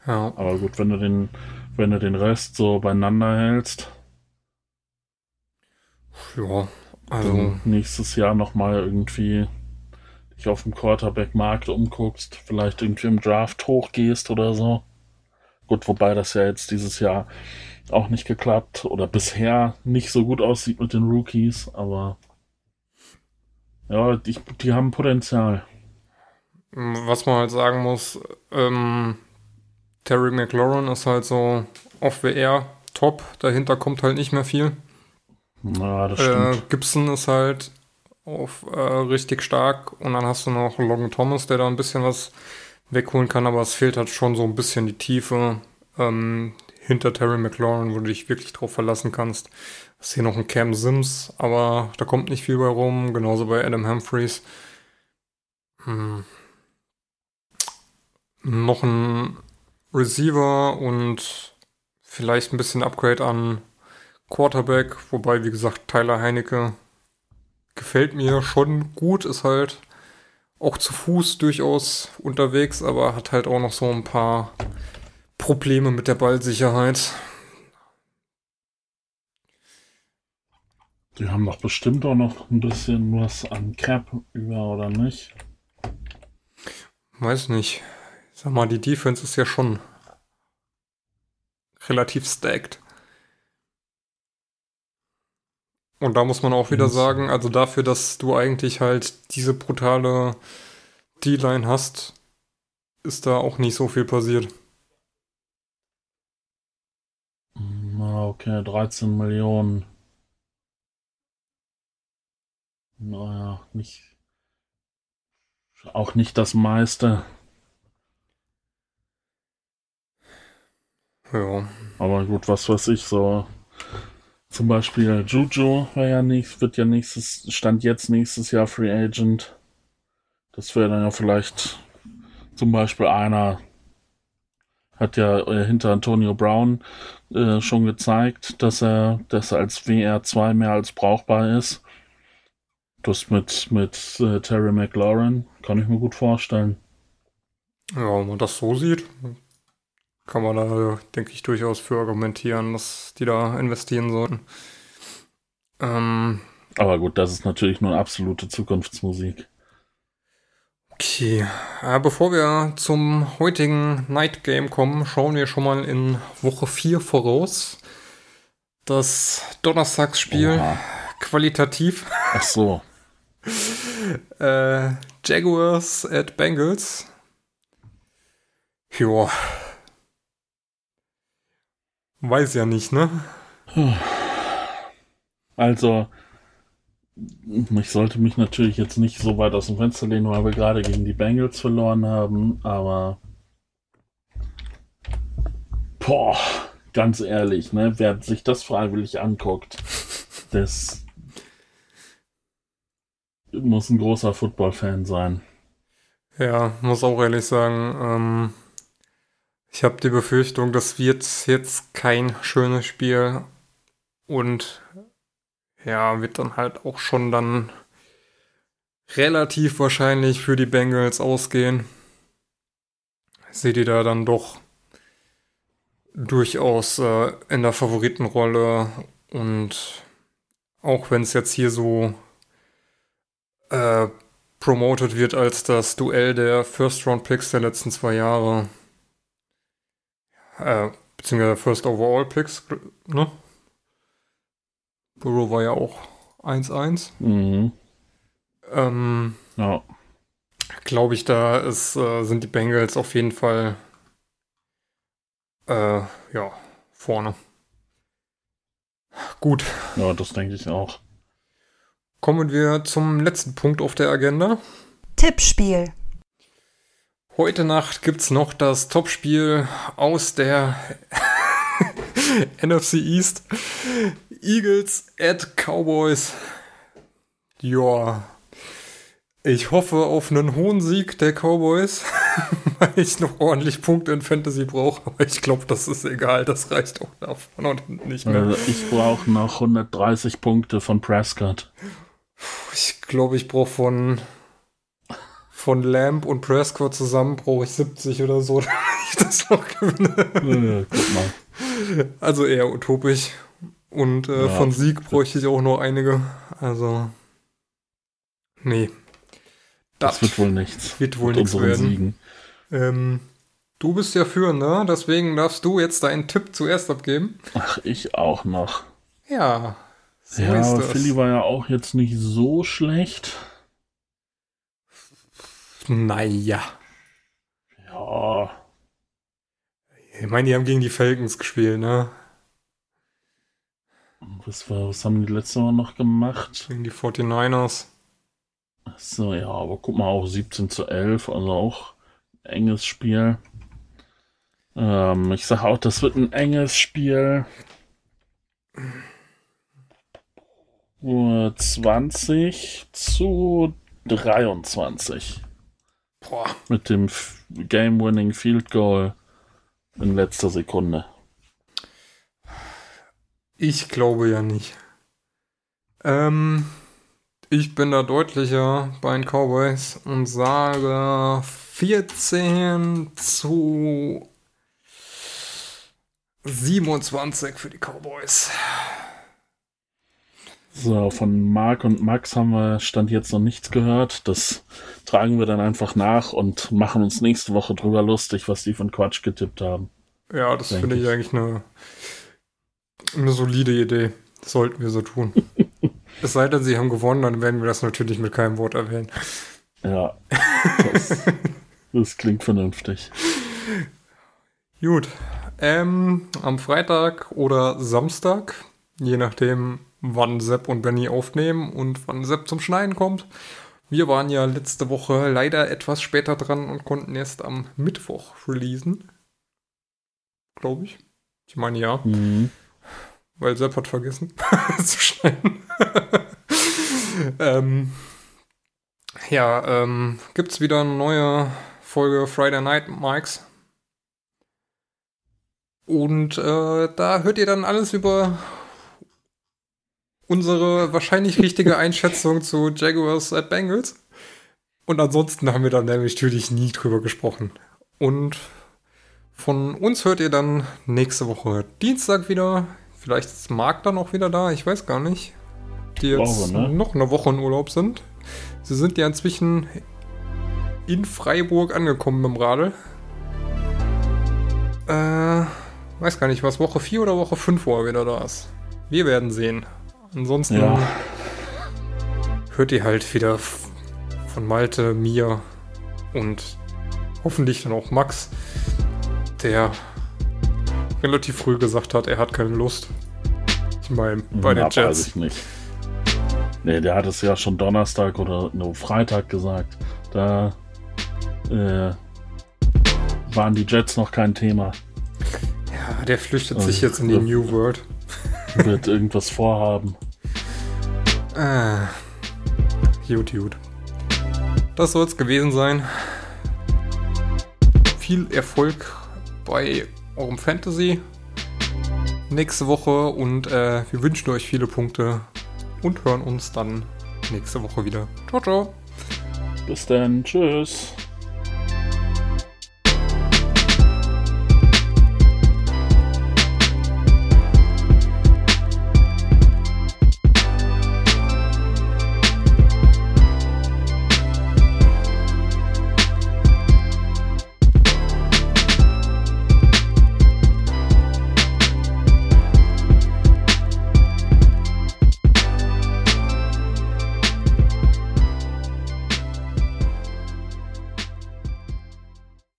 Ja. Aber gut, wenn du den, wenn du den Rest so beieinander hältst. Ja, also. nächstes Jahr nochmal irgendwie dich auf dem Quarterback-Markt umguckst, vielleicht irgendwie im Draft hochgehst oder so. Gut, wobei das ja jetzt dieses Jahr auch nicht geklappt oder bisher nicht so gut aussieht mit den Rookies, aber ja, die, die haben Potenzial. Was man halt sagen muss, ähm, Terry McLaurin ist halt so auf WR top, dahinter kommt halt nicht mehr viel. Ja, das stimmt. Äh, Gibson ist halt auf äh, richtig stark und dann hast du noch Logan Thomas, der da ein bisschen was wegholen kann, aber es fehlt halt schon so ein bisschen die Tiefe ähm, hinter Terry McLaurin, wo du dich wirklich drauf verlassen kannst. Ist hier noch ein Cam Sims, aber da kommt nicht viel bei rum, genauso bei Adam Humphreys. Hm. Noch ein Receiver und vielleicht ein bisschen Upgrade an Quarterback, wobei, wie gesagt, Tyler Heinecke gefällt mir schon gut, ist halt auch zu Fuß durchaus unterwegs, aber hat halt auch noch so ein paar Probleme mit der Ballsicherheit. Die haben doch bestimmt auch noch ein bisschen was an Cap über, oder nicht? Weiß nicht. sag mal, die Defense ist ja schon relativ stacked. Und da muss man auch wieder sagen, also dafür, dass du eigentlich halt diese brutale D-Line hast, ist da auch nicht so viel passiert. Okay, 13 Millionen. Naja, nicht. Auch nicht das meiste. Ja. Aber gut, was weiß ich, so zum Beispiel Juju war ja nicht, wird ja nächstes, stand jetzt nächstes Jahr Free Agent. Das wäre dann ja vielleicht zum Beispiel einer, hat ja äh, hinter Antonio Brown äh, schon gezeigt, dass er, dass er als WR2 mehr als brauchbar ist. Das mit, mit äh, Terry McLaurin kann ich mir gut vorstellen. Ja, wenn man das so sieht, kann man da, denke ich, durchaus für argumentieren, dass die da investieren sollten. Ähm, Aber gut, das ist natürlich nur absolute Zukunftsmusik. Okay, äh, bevor wir zum heutigen Night Game kommen, schauen wir schon mal in Woche 4 voraus. Das Donnerstagsspiel Oha. qualitativ. Ach so. Äh, Jaguars at Bengals. Joa, Weiß ja nicht, ne? Also, ich sollte mich natürlich jetzt nicht so weit aus dem Fenster lehnen, weil wir gerade gegen die Bengals verloren haben, aber. Boah, ganz ehrlich, ne? Wer sich das freiwillig anguckt, das muss ein großer Football-Fan sein. Ja, muss auch ehrlich sagen, ähm, ich habe die Befürchtung, das wird jetzt kein schönes Spiel und ja, wird dann halt auch schon dann relativ wahrscheinlich für die Bengals ausgehen. Seht ihr da dann doch durchaus äh, in der Favoritenrolle und auch wenn es jetzt hier so äh, promoted wird als das Duell der First Round Picks der letzten zwei Jahre, äh, beziehungsweise First Overall Picks, ne? Burrow war ja auch 1-1. Mhm. Ähm, ja. Glaube ich, da ist, äh, sind die Bengals auf jeden Fall äh, ja, vorne. Gut. Ja, das denke ich auch. Kommen wir zum letzten Punkt auf der Agenda. Tippspiel. Heute Nacht gibt's noch das Topspiel aus der NFC East. Eagles at Cowboys. Ja. Ich hoffe auf einen hohen Sieg der Cowboys, weil ich noch ordentlich Punkte in Fantasy brauche. Aber ich glaube, das ist egal. Das reicht auch davon und nicht mehr. Also ich brauche noch 130 Punkte von Prescott. Ich glaube, ich brauche von von Lamb und Prescott zusammen brauche ich 70 oder so, damit ich das noch gewinne. Ja, guck mal. Also eher utopisch. Und äh, Ja. von Sieg bräuchte ich auch noch einige. Also. Nee. Das wird wohl nichts. wird wohl nichts werden. Siegen. Ähm, du bist ja Führender, deswegen darfst du jetzt deinen Tipp zuerst abgeben. Ach, ich auch noch. Ja. So ja, ist aber das. Philly war ja auch jetzt nicht so schlecht. Naja. Ja, Ich meine, die haben gegen die Falcons gespielt, ne? was, war, was haben die letzte Mal noch gemacht? Gegen die 49ers. So, ja, aber guck mal, auch 17 zu 11, also auch ein enges Spiel. Ähm, ich sage auch, das wird ein enges Spiel. Uhr 20 zu 23 Boah. mit dem Game-Winning Field Goal in letzter Sekunde. Ich glaube ja nicht. Ähm, ich bin da deutlicher bei den Cowboys und sage 14 zu 27 für die Cowboys. So, von Marc und Max haben wir Stand jetzt noch nichts gehört. Das tragen wir dann einfach nach und machen uns nächste Woche drüber lustig, was die von Quatsch getippt haben. Ja, das finde ich ich. eigentlich eine, eine solide Idee. Das sollten wir so tun. es sei denn, sie haben gewonnen, dann werden wir das natürlich mit keinem Wort erwähnen. Ja, das, das klingt vernünftig. Gut. Ähm, am Freitag oder Samstag, je nachdem, wann Sepp und Benny aufnehmen und wann Sepp zum Schneiden kommt. Wir waren ja letzte Woche leider etwas später dran und konnten erst am Mittwoch releasen. Glaube ich. Ich meine ja, Mhm. weil Sepp hat vergessen zu schneiden. ähm, ja, ähm, gibt's wieder eine neue Folge Friday Night Mikes. Und äh, da hört ihr dann alles über unsere wahrscheinlich richtige Einschätzung zu Jaguars at Bengals. Und ansonsten haben wir dann nämlich natürlich nie drüber gesprochen. Und von uns hört ihr dann nächste Woche Dienstag wieder. Vielleicht ist Marc dann auch wieder da, ich weiß gar nicht. Die jetzt Glaube, ne? noch eine Woche in Urlaub sind. Sie sind ja inzwischen in Freiburg angekommen mit dem Radl. Äh, weiß gar nicht, was Woche 4 oder Woche 5 wo er wieder da ist. Wir werden sehen. Ansonsten Ja. hört ihr halt wieder von Malte, mir und hoffentlich dann auch Max, der relativ früh gesagt hat, er hat keine Lust. Ich meine, bei den Na, weiß Jets. ich nicht. Nee, der hat es ja schon Donnerstag oder nur Freitag gesagt. Da äh, waren die Jets noch kein Thema. Ja, der flüchtet sich jetzt in die. New World. Wird irgendwas vorhaben. Ah, gut, gut. Das soll es gewesen sein. Viel Erfolg bei eurem Fantasy nächste Woche und äh, wir wünschen euch viele Punkte und hören uns dann nächste Woche wieder. Ciao, ciao. Bis dann. Tschüss.